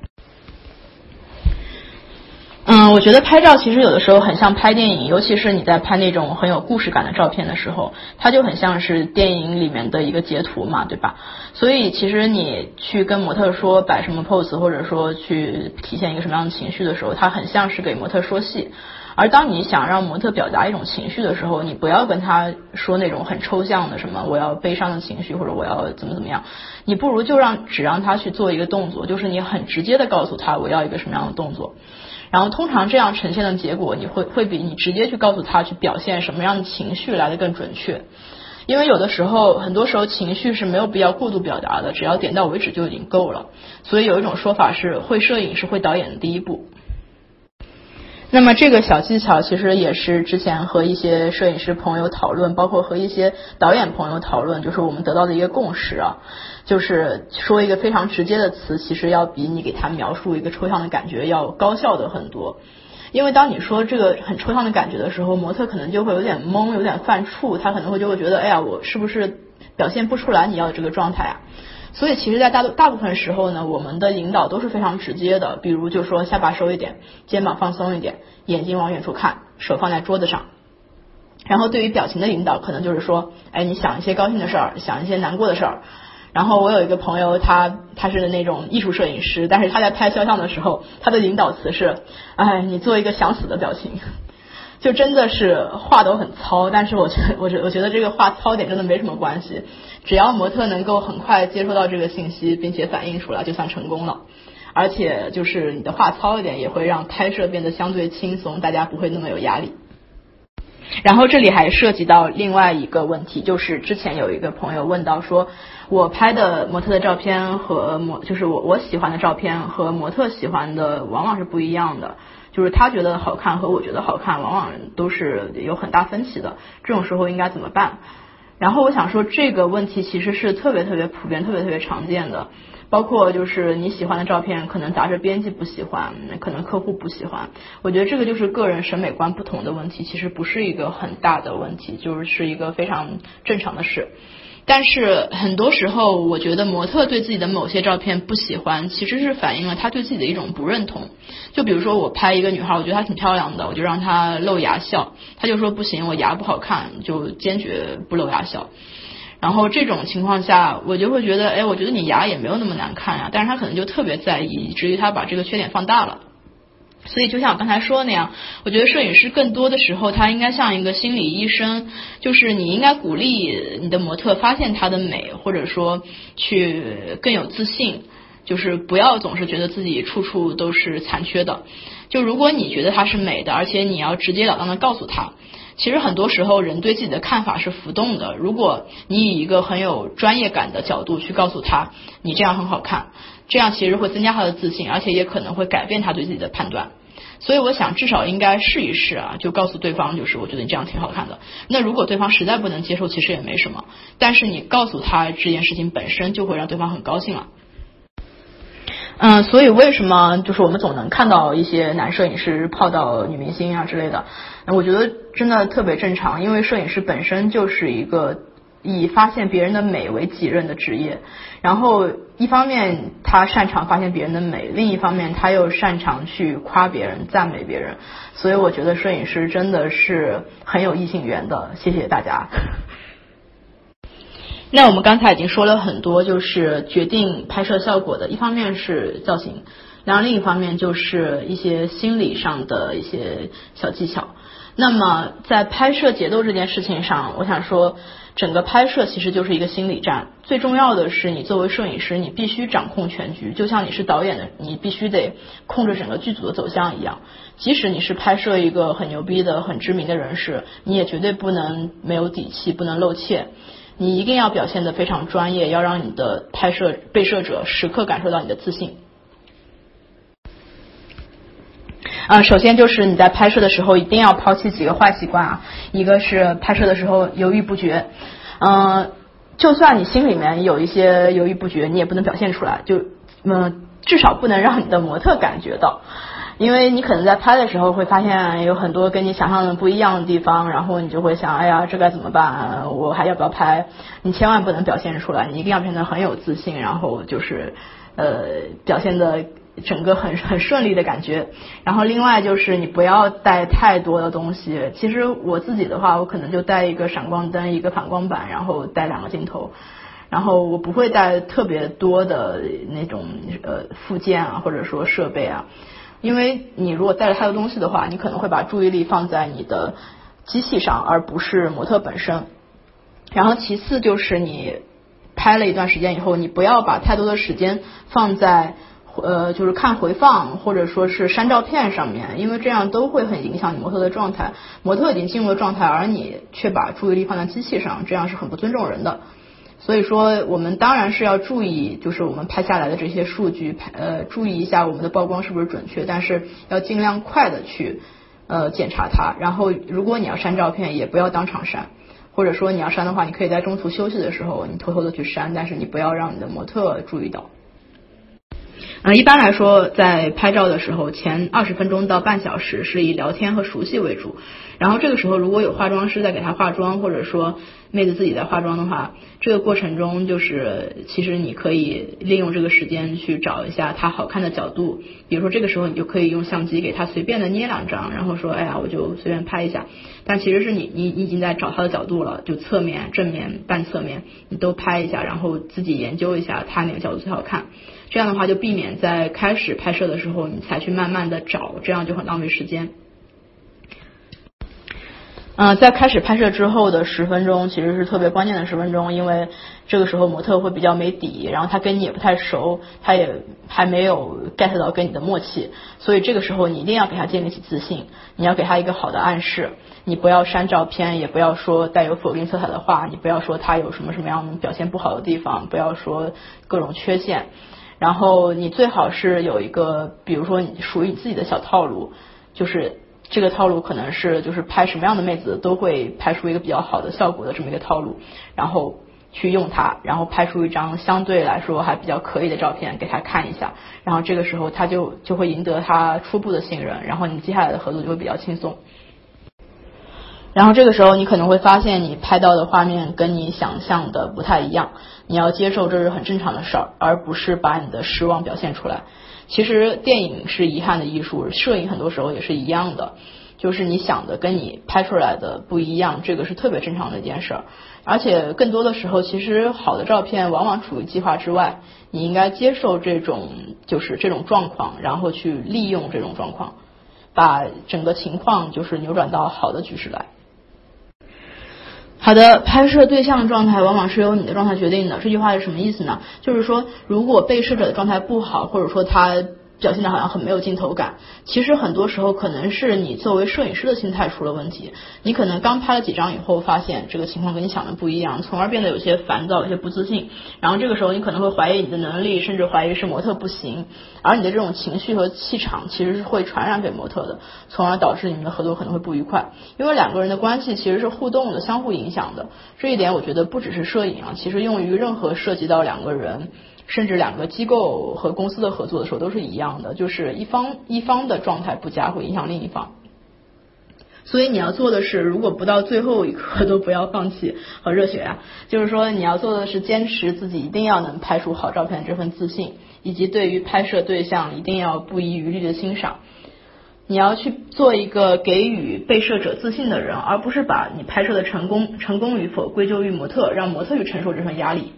嗯，我觉得拍照其实有的时候很像拍电影，尤其是你在拍那种很有故事感的照片的时候，它就很像是电影里面的一个截图嘛，对吧？所以其实你去跟模特说摆什么 pose，或者说去体现一个什么样的情绪的时候，它很像是给模特说戏。而当你想让模特表达一种情绪的时候，你不要跟他说那种很抽象的什么我要悲伤的情绪，或者我要怎么怎么样，你不如就让只让他去做一个动作，就是你很直接的告诉他我要一个什么样的动作。然后通常这样呈现的结果，你会会比你直接去告诉他去表现什么样的情绪来的更准确，因为有的时候，很多时候情绪是没有必要过度表达的，只要点到为止就已经够了。所以有一种说法是，会摄影是会导演的第一步。那么这个小技巧其实也是之前和一些摄影师朋友讨论，包括和一些导演朋友讨论，就是我们得到的一个共识啊，就是说一个非常直接的词，其实要比你给他描述一个抽象的感觉要高效的很多。因为当你说这个很抽象的感觉的时候，模特可能就会有点懵，有点犯怵，他可能会就会觉得，哎呀，我是不是表现不出来你要的这个状态啊？所以其实，在大大部分时候呢，我们的引导都是非常直接的，比如就说下巴收一点，肩膀放松一点，眼睛往远处看，手放在桌子上。然后对于表情的引导，可能就是说，哎，你想一些高兴的事儿，想一些难过的事儿。然后我有一个朋友，他他是那种艺术摄影师，但是他在拍肖像的时候，他的引导词是，哎，你做一个想死的表情，就真的是话都很糙，但是我觉得我觉我觉得这个话糙点真的没什么关系，只要模特能够很快接收到这个信息，并且反映出来，就算成功了。而且就是你的话糙一点，也会让拍摄变得相对轻松，大家不会那么有压力。然后这里还涉及到另外一个问题，就是之前有一个朋友问到说。我拍的模特的照片和模，就是我我喜欢的照片和模特喜欢的往往是不一样的，就是他觉得好看和我觉得好看往往都是有很大分歧的。这种时候应该怎么办？然后我想说这个问题其实是特别特别普遍、特别特别常见的，包括就是你喜欢的照片，可能杂志编辑不喜欢，可能客户不喜欢。我觉得这个就是个人审美观不同的问题，其实不是一个很大的问题，就是是一个非常正常的事。但是很多时候，我觉得模特对自己的某些照片不喜欢，其实是反映了他对自己的一种不认同。就比如说，我拍一个女孩，我觉得她挺漂亮的，我就让她露牙笑，她就说不行，我牙不好看，就坚决不露牙笑。然后这种情况下，我就会觉得，哎，我觉得你牙也没有那么难看呀，但是他可能就特别在意，以至于他把这个缺点放大了。所以，就像我刚才说的那样，我觉得摄影师更多的时候，他应该像一个心理医生，就是你应该鼓励你的模特发现她的美，或者说去更有自信，就是不要总是觉得自己处处都是残缺的。就如果你觉得她是美的，而且你要直截了当的告诉她，其实很多时候人对自己的看法是浮动的。如果你以一个很有专业感的角度去告诉她，你这样很好看。这样其实会增加他的自信，而且也可能会改变他对自己的判断。所以我想至少应该试一试啊，就告诉对方，就是我觉得你这样挺好看的。那如果对方实在不能接受，其实也没什么。但是你告诉他这件事情本身就会让对方很高兴了。嗯，所以为什么就是我们总能看到一些男摄影师泡到女明星啊之类的？我觉得真的特别正常，因为摄影师本身就是一个。以发现别人的美为己任的职业，然后一方面他擅长发现别人的美，另一方面他又擅长去夸别人、赞美别人，所以我觉得摄影师真的是很有异性缘的。谢谢大家。<laughs> 那我们刚才已经说了很多，就是决定拍摄效果的，一方面是造型，然后另一方面就是一些心理上的一些小技巧。那么在拍摄节奏这件事情上，我想说。整个拍摄其实就是一个心理战，最重要的是你作为摄影师，你必须掌控全局，就像你是导演的，你必须得控制整个剧组的走向一样。即使你是拍摄一个很牛逼的、很知名的人士，你也绝对不能没有底气，不能露怯。你一定要表现得非常专业，要让你的拍摄被摄者时刻感受到你的自信。啊，首先就是你在拍摄的时候一定要抛弃几个坏习惯啊，一个是拍摄的时候犹豫不决，嗯，就算你心里面有一些犹豫不决，你也不能表现出来，就嗯，至少不能让你的模特感觉到，因为你可能在拍的时候会发现有很多跟你想象的不一样的地方，然后你就会想，哎呀，这该怎么办？我还要不要拍？你千万不能表现出来，你一定要变得很有自信，然后就是呃，表现的。整个很很顺利的感觉，然后另外就是你不要带太多的东西。其实我自己的话，我可能就带一个闪光灯，一个反光板，然后带两个镜头，然后我不会带特别多的那种呃附件啊，或者说设备啊，因为你如果带了太多东西的话，你可能会把注意力放在你的机器上，而不是模特本身。然后其次就是你拍了一段时间以后，你不要把太多的时间放在。呃，就是看回放或者说是删照片上面，因为这样都会很影响你模特的状态。模特已经进入了状态，而你却把注意力放在机器上，这样是很不尊重人的。所以说，我们当然是要注意，就是我们拍下来的这些数据，拍呃，注意一下我们的曝光是不是准确，但是要尽量快的去呃检查它，然后如果你要删照片，也不要当场删，或者说你要删的话，你可以在中途休息的时候，你偷偷的去删，但是你不要让你的模特注意到。呃，一般来说，在拍照的时候，前二十分钟到半小时是以聊天和熟悉为主。然后这个时候，如果有化妆师在给他化妆，或者说妹子自己在化妆的话，这个过程中就是其实你可以利用这个时间去找一下她好看的角度。比如说这个时候，你就可以用相机给她随便的捏两张，然后说，哎呀，我就随便拍一下。但其实是你你已经在找她的角度了，就侧面、正面、半侧面，你都拍一下，然后自己研究一下她哪个角度最好看。这样的话就避免在开始拍摄的时候你才去慢慢的找，这样就很浪费时间。呃，在开始拍摄之后的十分钟其实是特别关键的十分钟，因为这个时候模特会比较没底，然后他跟你也不太熟，他也还没有 get 到跟你的默契，所以这个时候你一定要给他建立起自信，你要给他一个好的暗示，你不要删照片，也不要说带有否定色彩的话，你不要说他有什么什么样表现不好的地方，不要说各种缺陷。然后你最好是有一个，比如说你属于你自己的小套路，就是这个套路可能是就是拍什么样的妹子都会拍出一个比较好的效果的这么一个套路，然后去用它，然后拍出一张相对来说还比较可以的照片给他看一下，然后这个时候他就就会赢得他初步的信任，然后你接下来的合作就会比较轻松。然后这个时候你可能会发现你拍到的画面跟你想象的不太一样，你要接受这是很正常的事儿，而不是把你的失望表现出来。其实电影是遗憾的艺术，摄影很多时候也是一样的，就是你想的跟你拍出来的不一样，这个是特别正常的一件事儿。而且更多的时候，其实好的照片往往处于计划之外，你应该接受这种就是这种状况，然后去利用这种状况，把整个情况就是扭转到好的局势来。好的，拍摄对象状态往往是由你的状态决定的。这句话是什么意思呢？就是说，如果被摄者的状态不好，或者说他。表现的好像很没有镜头感，其实很多时候可能是你作为摄影师的心态出了问题。你可能刚拍了几张以后，发现这个情况跟你想的不一样，从而变得有些烦躁、有些不自信。然后这个时候你可能会怀疑你的能力，甚至怀疑是模特不行。而你的这种情绪和气场其实是会传染给模特的，从而导致你们的合作可能会不愉快。因为两个人的关系其实是互动的、相互影响的。这一点我觉得不只是摄影啊，其实用于任何涉及到两个人。甚至两个机构和公司的合作的时候都是一样的，就是一方一方的状态不佳会影响另一方。所以你要做的是，如果不到最后一刻都不要放弃和热血啊，就是说你要做的是坚持自己一定要能拍出好照片这份自信，以及对于拍摄对象一定要不遗余力的欣赏。你要去做一个给予被摄者自信的人，而不是把你拍摄的成功成功与否归咎于模特，让模特去承受这份压力。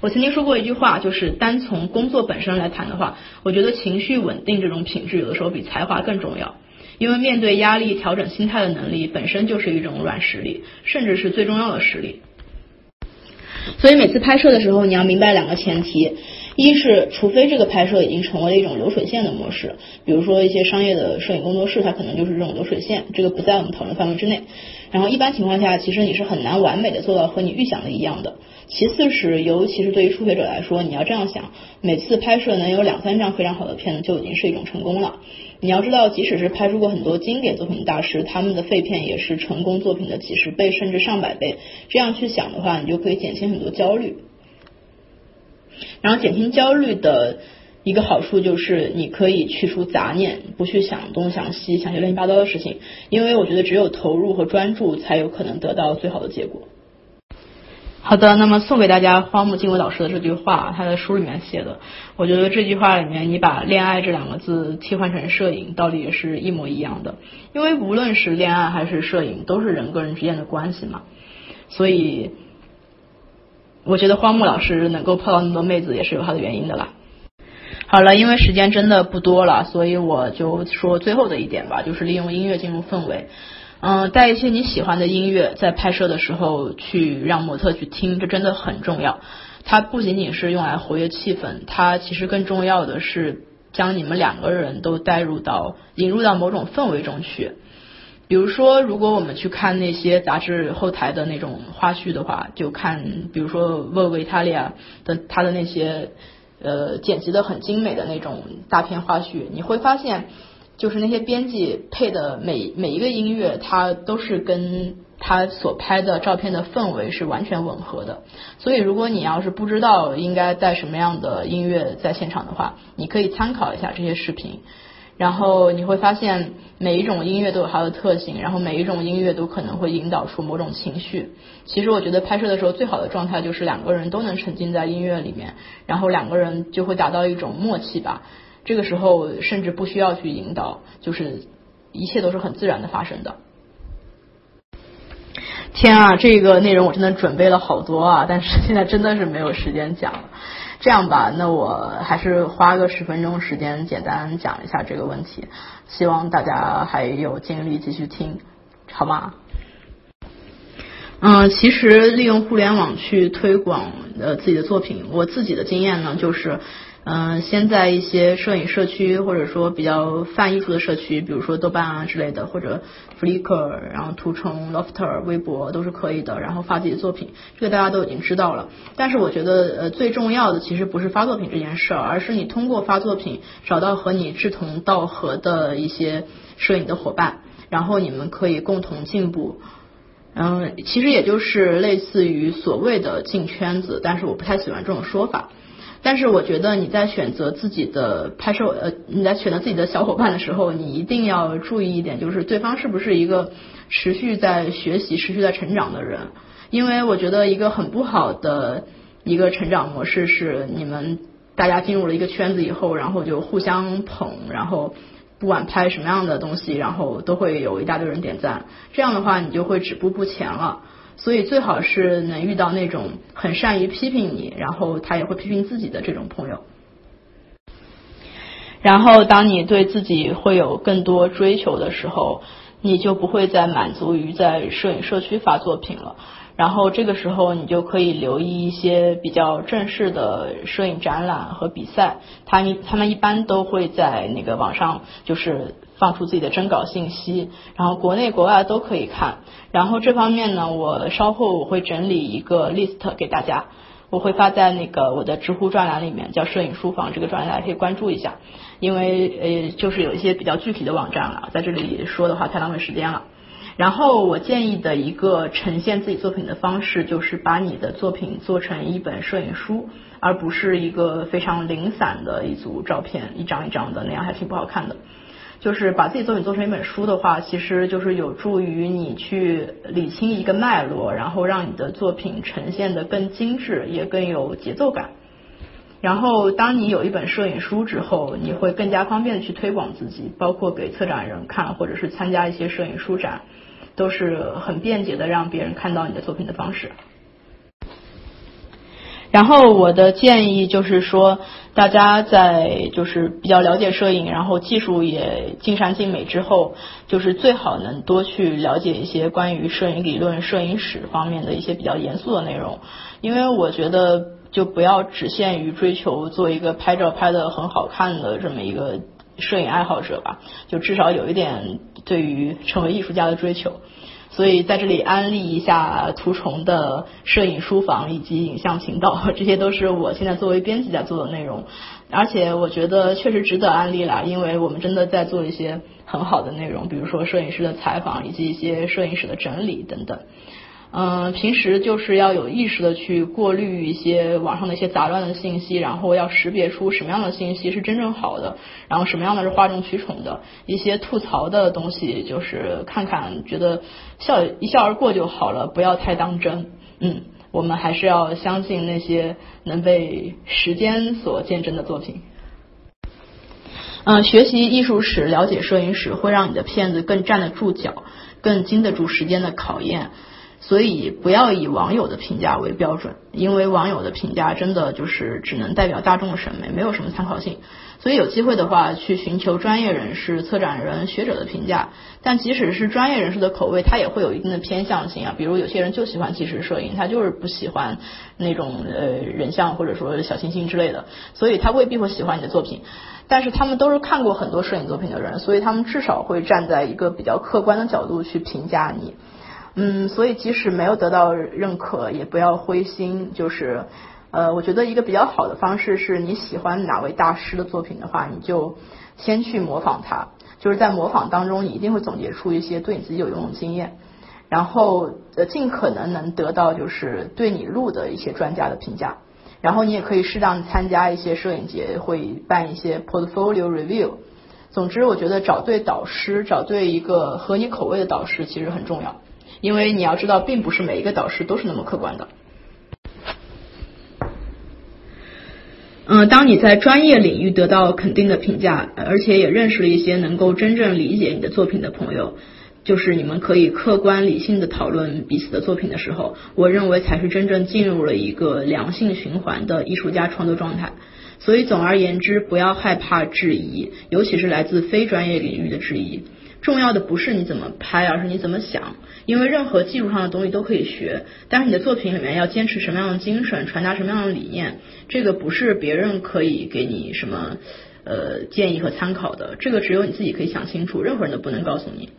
我曾经说过一句话，就是单从工作本身来谈的话，我觉得情绪稳定这种品质有的时候比才华更重要。因为面对压力调整心态的能力本身就是一种软实力，甚至是最重要的实力。所以每次拍摄的时候，你要明白两个前提：一是除非这个拍摄已经成为了一种流水线的模式，比如说一些商业的摄影工作室，它可能就是这种流水线，这个不在我们讨论范围之内。然后一般情况下，其实你是很难完美的做到和你预想的一样的。其次是，尤其是对于初学者来说，你要这样想：每次拍摄能有两三张非常好的片子，就已经是一种成功了。你要知道，即使是拍出过很多经典作品的大师，他们的废片也是成功作品的几十倍甚至上百倍。这样去想的话，你就可以减轻很多焦虑。然后减轻焦虑的一个好处就是，你可以去除杂念，不去想东想西，想些乱七八糟的事情。因为我觉得，只有投入和专注，才有可能得到最好的结果。好的，那么送给大家荒木经文老师的这句话，他的书里面写的，我觉得这句话里面，你把恋爱这两个字替换成摄影，道理也是一模一样的。因为无论是恋爱还是摄影，都是人跟人之间的关系嘛。所以，我觉得荒木老师能够泡到那么多妹子，也是有他的原因的啦。好了，因为时间真的不多了，所以我就说最后的一点吧，就是利用音乐进入氛围。嗯，带一些你喜欢的音乐，在拍摄的时候去让模特去听，这真的很重要。它不仅仅是用来活跃气氛，它其实更重要的是将你们两个人都带入到、引入到某种氛围中去。比如说，如果我们去看那些杂志后台的那种花絮的话，就看比如说《Vogue Italia》的它的那些呃剪辑的很精美的那种大片花絮，你会发现。就是那些编辑配的每每一个音乐，它都是跟他所拍的照片的氛围是完全吻合的。所以，如果你要是不知道应该带什么样的音乐在现场的话，你可以参考一下这些视频。然后你会发现，每一种音乐都有它的特性，然后每一种音乐都可能会引导出某种情绪。其实我觉得拍摄的时候最好的状态就是两个人都能沉浸在音乐里面，然后两个人就会达到一种默契吧。这个时候甚至不需要去引导，就是一切都是很自然的发生的。天啊，这个内容我真的准备了好多啊，但是现在真的是没有时间讲。这样吧，那我还是花个十分钟时间简单讲一下这个问题，希望大家还有精力继续听，好吗？嗯，其实利用互联网去推广呃自己的作品，我自己的经验呢就是。嗯，先在一些摄影社区，或者说比较泛艺术的社区，比如说豆瓣啊之类的，或者 Flickr，然后图虫、Lofter、微博都是可以的，然后发自己的作品，这个大家都已经知道了。但是我觉得，呃，最重要的其实不是发作品这件事儿，而是你通过发作品找到和你志同道合的一些摄影的伙伴，然后你们可以共同进步。嗯，其实也就是类似于所谓的进圈子，但是我不太喜欢这种说法。但是我觉得你在选择自己的拍摄呃，你在选择自己的小伙伴的时候，你一定要注意一点，就是对方是不是一个持续在学习、持续在成长的人。因为我觉得一个很不好的一个成长模式是，你们大家进入了一个圈子以后，然后就互相捧，然后不管拍什么样的东西，然后都会有一大堆人点赞。这样的话，你就会止步不前了。所以最好是能遇到那种很善于批评你，然后他也会批评自己的这种朋友。然后当你对自己会有更多追求的时候，你就不会再满足于在摄影社区发作品了。然后这个时候你就可以留意一些比较正式的摄影展览和比赛，他们他们一般都会在那个网上就是。放出自己的征稿信息，然后国内国外都可以看。然后这方面呢，我稍后我会整理一个 list 给大家，我会发在那个我的知乎专栏里面，叫摄影书房这个专栏，大家可以关注一下。因为呃，就是有一些比较具体的网站了，在这里说的话太浪费时间了。然后我建议的一个呈现自己作品的方式，就是把你的作品做成一本摄影书，而不是一个非常零散的一组照片，一张一张的，那样还挺不好看的。就是把自己作品做成一本书的话，其实就是有助于你去理清一个脉络，然后让你的作品呈现的更精致，也更有节奏感。然后，当你有一本摄影书之后，你会更加方便的去推广自己，包括给策展人看，或者是参加一些摄影书展，都是很便捷的让别人看到你的作品的方式。然后我的建议就是说，大家在就是比较了解摄影，然后技术也尽善尽美之后，就是最好能多去了解一些关于摄影理论、摄影史方面的一些比较严肃的内容。因为我觉得，就不要只限于追求做一个拍照拍的很好看的这么一个摄影爱好者吧，就至少有一点对于成为艺术家的追求。所以在这里安利一下图虫的摄影书房以及影像频道，这些都是我现在作为编辑在做的内容，而且我觉得确实值得安利啦，因为我们真的在做一些很好的内容，比如说摄影师的采访以及一些摄影师的整理等等。嗯，平时就是要有意识的去过滤一些网上的一些杂乱的信息，然后要识别出什么样的信息是真正好的，然后什么样的是哗众取宠的，一些吐槽的东西就是看看觉得笑一笑而过就好了，不要太当真。嗯，我们还是要相信那些能被时间所见证的作品。嗯，学习艺术史，了解摄影史，会让你的片子更站得住脚，更经得住时间的考验。所以不要以网友的评价为标准，因为网友的评价真的就是只能代表大众审美，没有什么参考性。所以有机会的话，去寻求专业人士、策展人、学者的评价。但即使是专业人士的口味，他也会有一定的偏向性啊。比如有些人就喜欢纪实摄影，他就是不喜欢那种呃人像或者说小清新之类的，所以他未必会喜欢你的作品。但是他们都是看过很多摄影作品的人，所以他们至少会站在一个比较客观的角度去评价你。嗯，所以即使没有得到认可，也不要灰心。就是，呃，我觉得一个比较好的方式是，你喜欢哪位大师的作品的话，你就先去模仿他。就是在模仿当中，你一定会总结出一些对你自己有用的经验，然后呃尽可能能得到就是对你录的一些专家的评价，然后你也可以适当参加一些摄影节，会办一些 portfolio review。总之，我觉得找对导师，找对一个合你口味的导师其实很重要，因为你要知道，并不是每一个导师都是那么客观的。嗯，当你在专业领域得到肯定的评价，而且也认识了一些能够真正理解你的作品的朋友，就是你们可以客观理性的讨论彼此的作品的时候，我认为才是真正进入了一个良性循环的艺术家创作状态。所以，总而言之，不要害怕质疑，尤其是来自非专业领域的质疑。重要的不是你怎么拍，而是你怎么想。因为任何技术上的东西都可以学，但是你的作品里面要坚持什么样的精神，传达什么样的理念，这个不是别人可以给你什么呃建议和参考的。这个只有你自己可以想清楚，任何人都不能告诉你。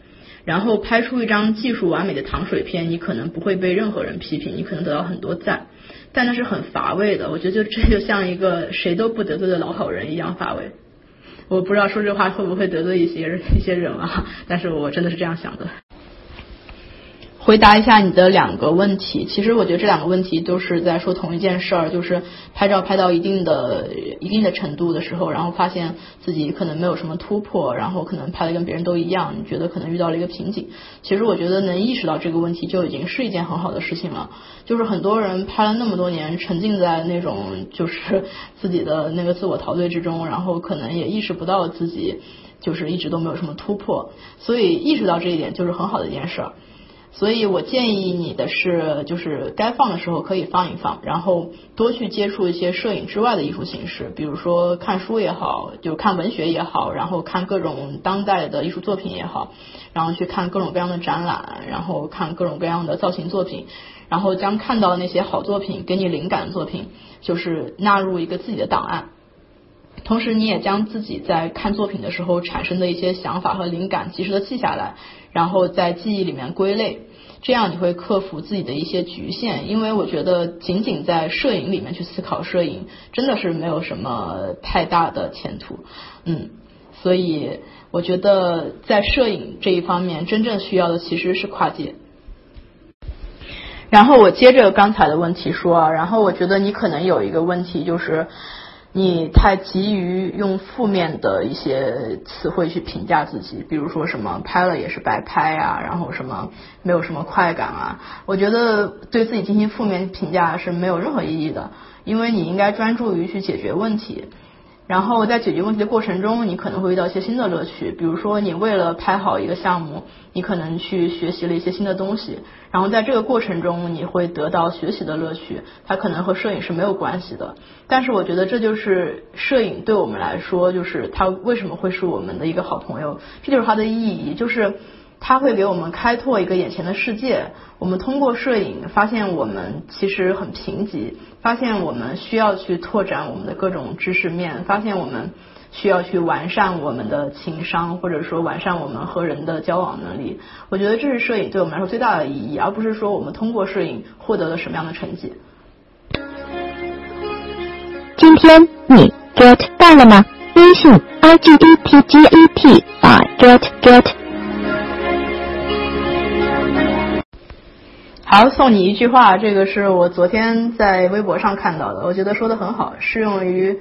然后拍出一张技术完美的糖水片，你可能不会被任何人批评，你可能得到很多赞。但那是很乏味的，我觉得这就像一个谁都不得罪的老好人一样乏味。我不知道说这话会不会得罪一些一些人啊，但是我真的是这样想的。回答一下你的两个问题，其实我觉得这两个问题都是在说同一件事儿，就是拍照拍到一定的一定的程度的时候，然后发现自己可能没有什么突破，然后可能拍的跟别人都一样，你觉得可能遇到了一个瓶颈。其实我觉得能意识到这个问题就已经是一件很好的事情了。就是很多人拍了那么多年，沉浸在那种就是自己的那个自我陶醉之中，然后可能也意识不到自己就是一直都没有什么突破，所以意识到这一点就是很好的一件事儿。所以我建议你的是，就是该放的时候可以放一放，然后多去接触一些摄影之外的艺术形式，比如说看书也好，就看文学也好，然后看各种当代的艺术作品也好，然后去看各种各样的展览，然后看各种各样的造型作品，然后将看到的那些好作品给你灵感的作品，就是纳入一个自己的档案。同时，你也将自己在看作品的时候产生的一些想法和灵感及时的记下来，然后在记忆里面归类，这样你会克服自己的一些局限。因为我觉得仅仅在摄影里面去思考摄影，真的是没有什么太大的前途。嗯，所以我觉得在摄影这一方面，真正需要的其实是跨界。然后我接着刚才的问题说啊，然后我觉得你可能有一个问题就是。你太急于用负面的一些词汇去评价自己，比如说什么拍了也是白拍啊，然后什么没有什么快感啊，我觉得对自己进行负面评价是没有任何意义的，因为你应该专注于去解决问题。然后在解决问题的过程中，你可能会遇到一些新的乐趣，比如说你为了拍好一个项目，你可能去学习了一些新的东西，然后在这个过程中你会得到学习的乐趣，它可能和摄影是没有关系的。但是我觉得这就是摄影对我们来说，就是它为什么会是我们的一个好朋友，这就是它的意义，就是。它会给我们开拓一个眼前的世界。我们通过摄影发现我们其实很贫瘠，发现我们需要去拓展我们的各种知识面，发现我们需要去完善我们的情商，或者说完善我们和人的交往能力。我觉得这是摄影对我们来说最大的意义，而不是说我们通过摄影获得了什么样的成绩。今天你 get 到了吗？微信 i g e t g e t by get get。好，送你一句话，这个是我昨天在微博上看到的，我觉得说的很好，适用于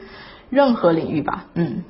任何领域吧。嗯，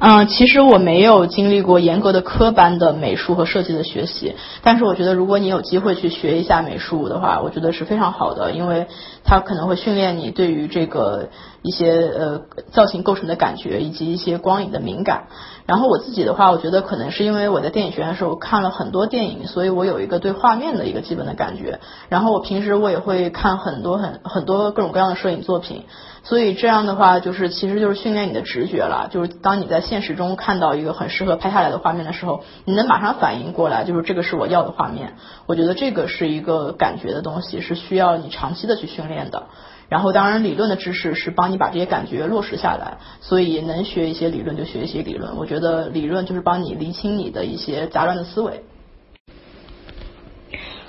嗯，其实我没有经历过严格的科班的美术和设计的学习，但是我觉得如果你有机会去学一下美术的话，我觉得是非常好的，因为它可能会训练你对于这个一些呃造型构成的感觉以及一些光影的敏感。然后我自己的话，我觉得可能是因为我在电影学院的时候看了很多电影，所以我有一个对画面的一个基本的感觉。然后我平时我也会看很多很很多各种各样的摄影作品，所以这样的话就是其实就是训练你的直觉了。就是当你在现实中看到一个很适合拍下来的画面的时候，你能马上反应过来，就是这个是我要的画面。我觉得这个是一个感觉的东西，是需要你长期的去训练的。然后，当然，理论的知识是帮你把这些感觉落实下来，所以能学一些理论就学一些理论。我觉得理论就是帮你理清你的一些杂乱的思维。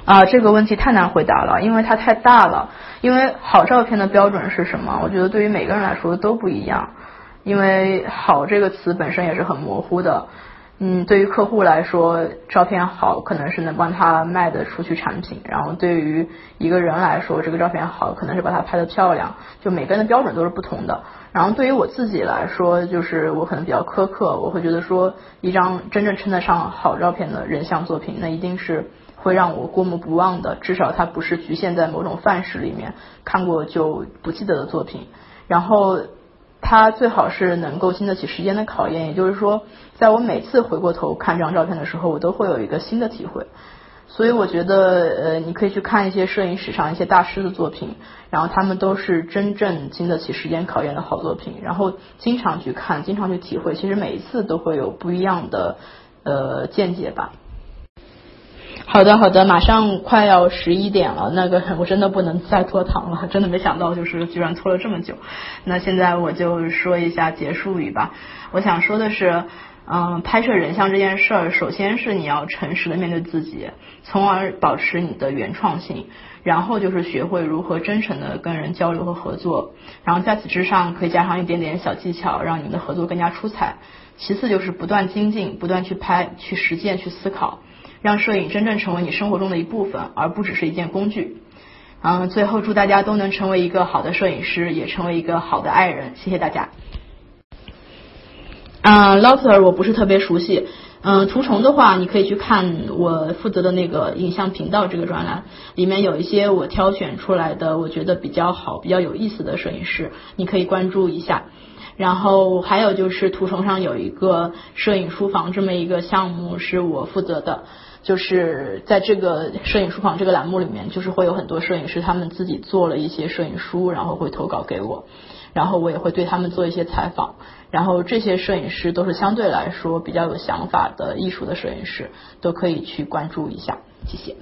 啊，这个问题太难回答了，因为它太大了。因为好照片的标准是什么？我觉得对于每个人来说都不一样。因为好这个词本身也是很模糊的。嗯，对于客户来说，照片好可能是能帮他卖得出去产品，然后对于一个人来说，这个照片好可能是把他拍得漂亮，就每个人的标准都是不同的。然后对于我自己来说，就是我可能比较苛刻，我会觉得说一张真正称得上好照片的人像作品，那一定是会让我过目不忘的，至少它不是局限在某种范式里面看过就不记得的作品。然后。它最好是能够经得起时间的考验，也就是说，在我每次回过头看这张照片的时候，我都会有一个新的体会。所以我觉得，呃，你可以去看一些摄影史上一些大师的作品，然后他们都是真正经得起时间考验的好作品，然后经常去看，经常去体会，其实每一次都会有不一样的呃见解吧。好的，好的，马上快要十一点了，那个我真的不能再拖堂了，真的没想到就是居然拖了这么久。那现在我就说一下结束语吧。我想说的是，嗯，拍摄人像这件事儿，首先是你要诚实的面对自己，从而保持你的原创性，然后就是学会如何真诚的跟人交流和合作，然后在此之上可以加上一点点小技巧，让你们的合作更加出彩。其次就是不断精进，不断去拍，去实践，去思考。让摄影真正成为你生活中的一部分，而不只是一件工具。嗯，最后祝大家都能成为一个好的摄影师，也成为一个好的爱人。谢谢大家。嗯，Lotter 我不是特别熟悉。嗯，图虫的话，你可以去看我负责的那个影像频道这个专栏，里面有一些我挑选出来的我觉得比较好、比较有意思的摄影师，你可以关注一下。然后还有就是图虫上有一个摄影书房这么一个项目是我负责的。就是在这个摄影书房这个栏目里面，就是会有很多摄影师他们自己做了一些摄影书，然后会投稿给我，然后我也会对他们做一些采访。然后这些摄影师都是相对来说比较有想法的艺术的摄影师，都可以去关注一下。谢谢。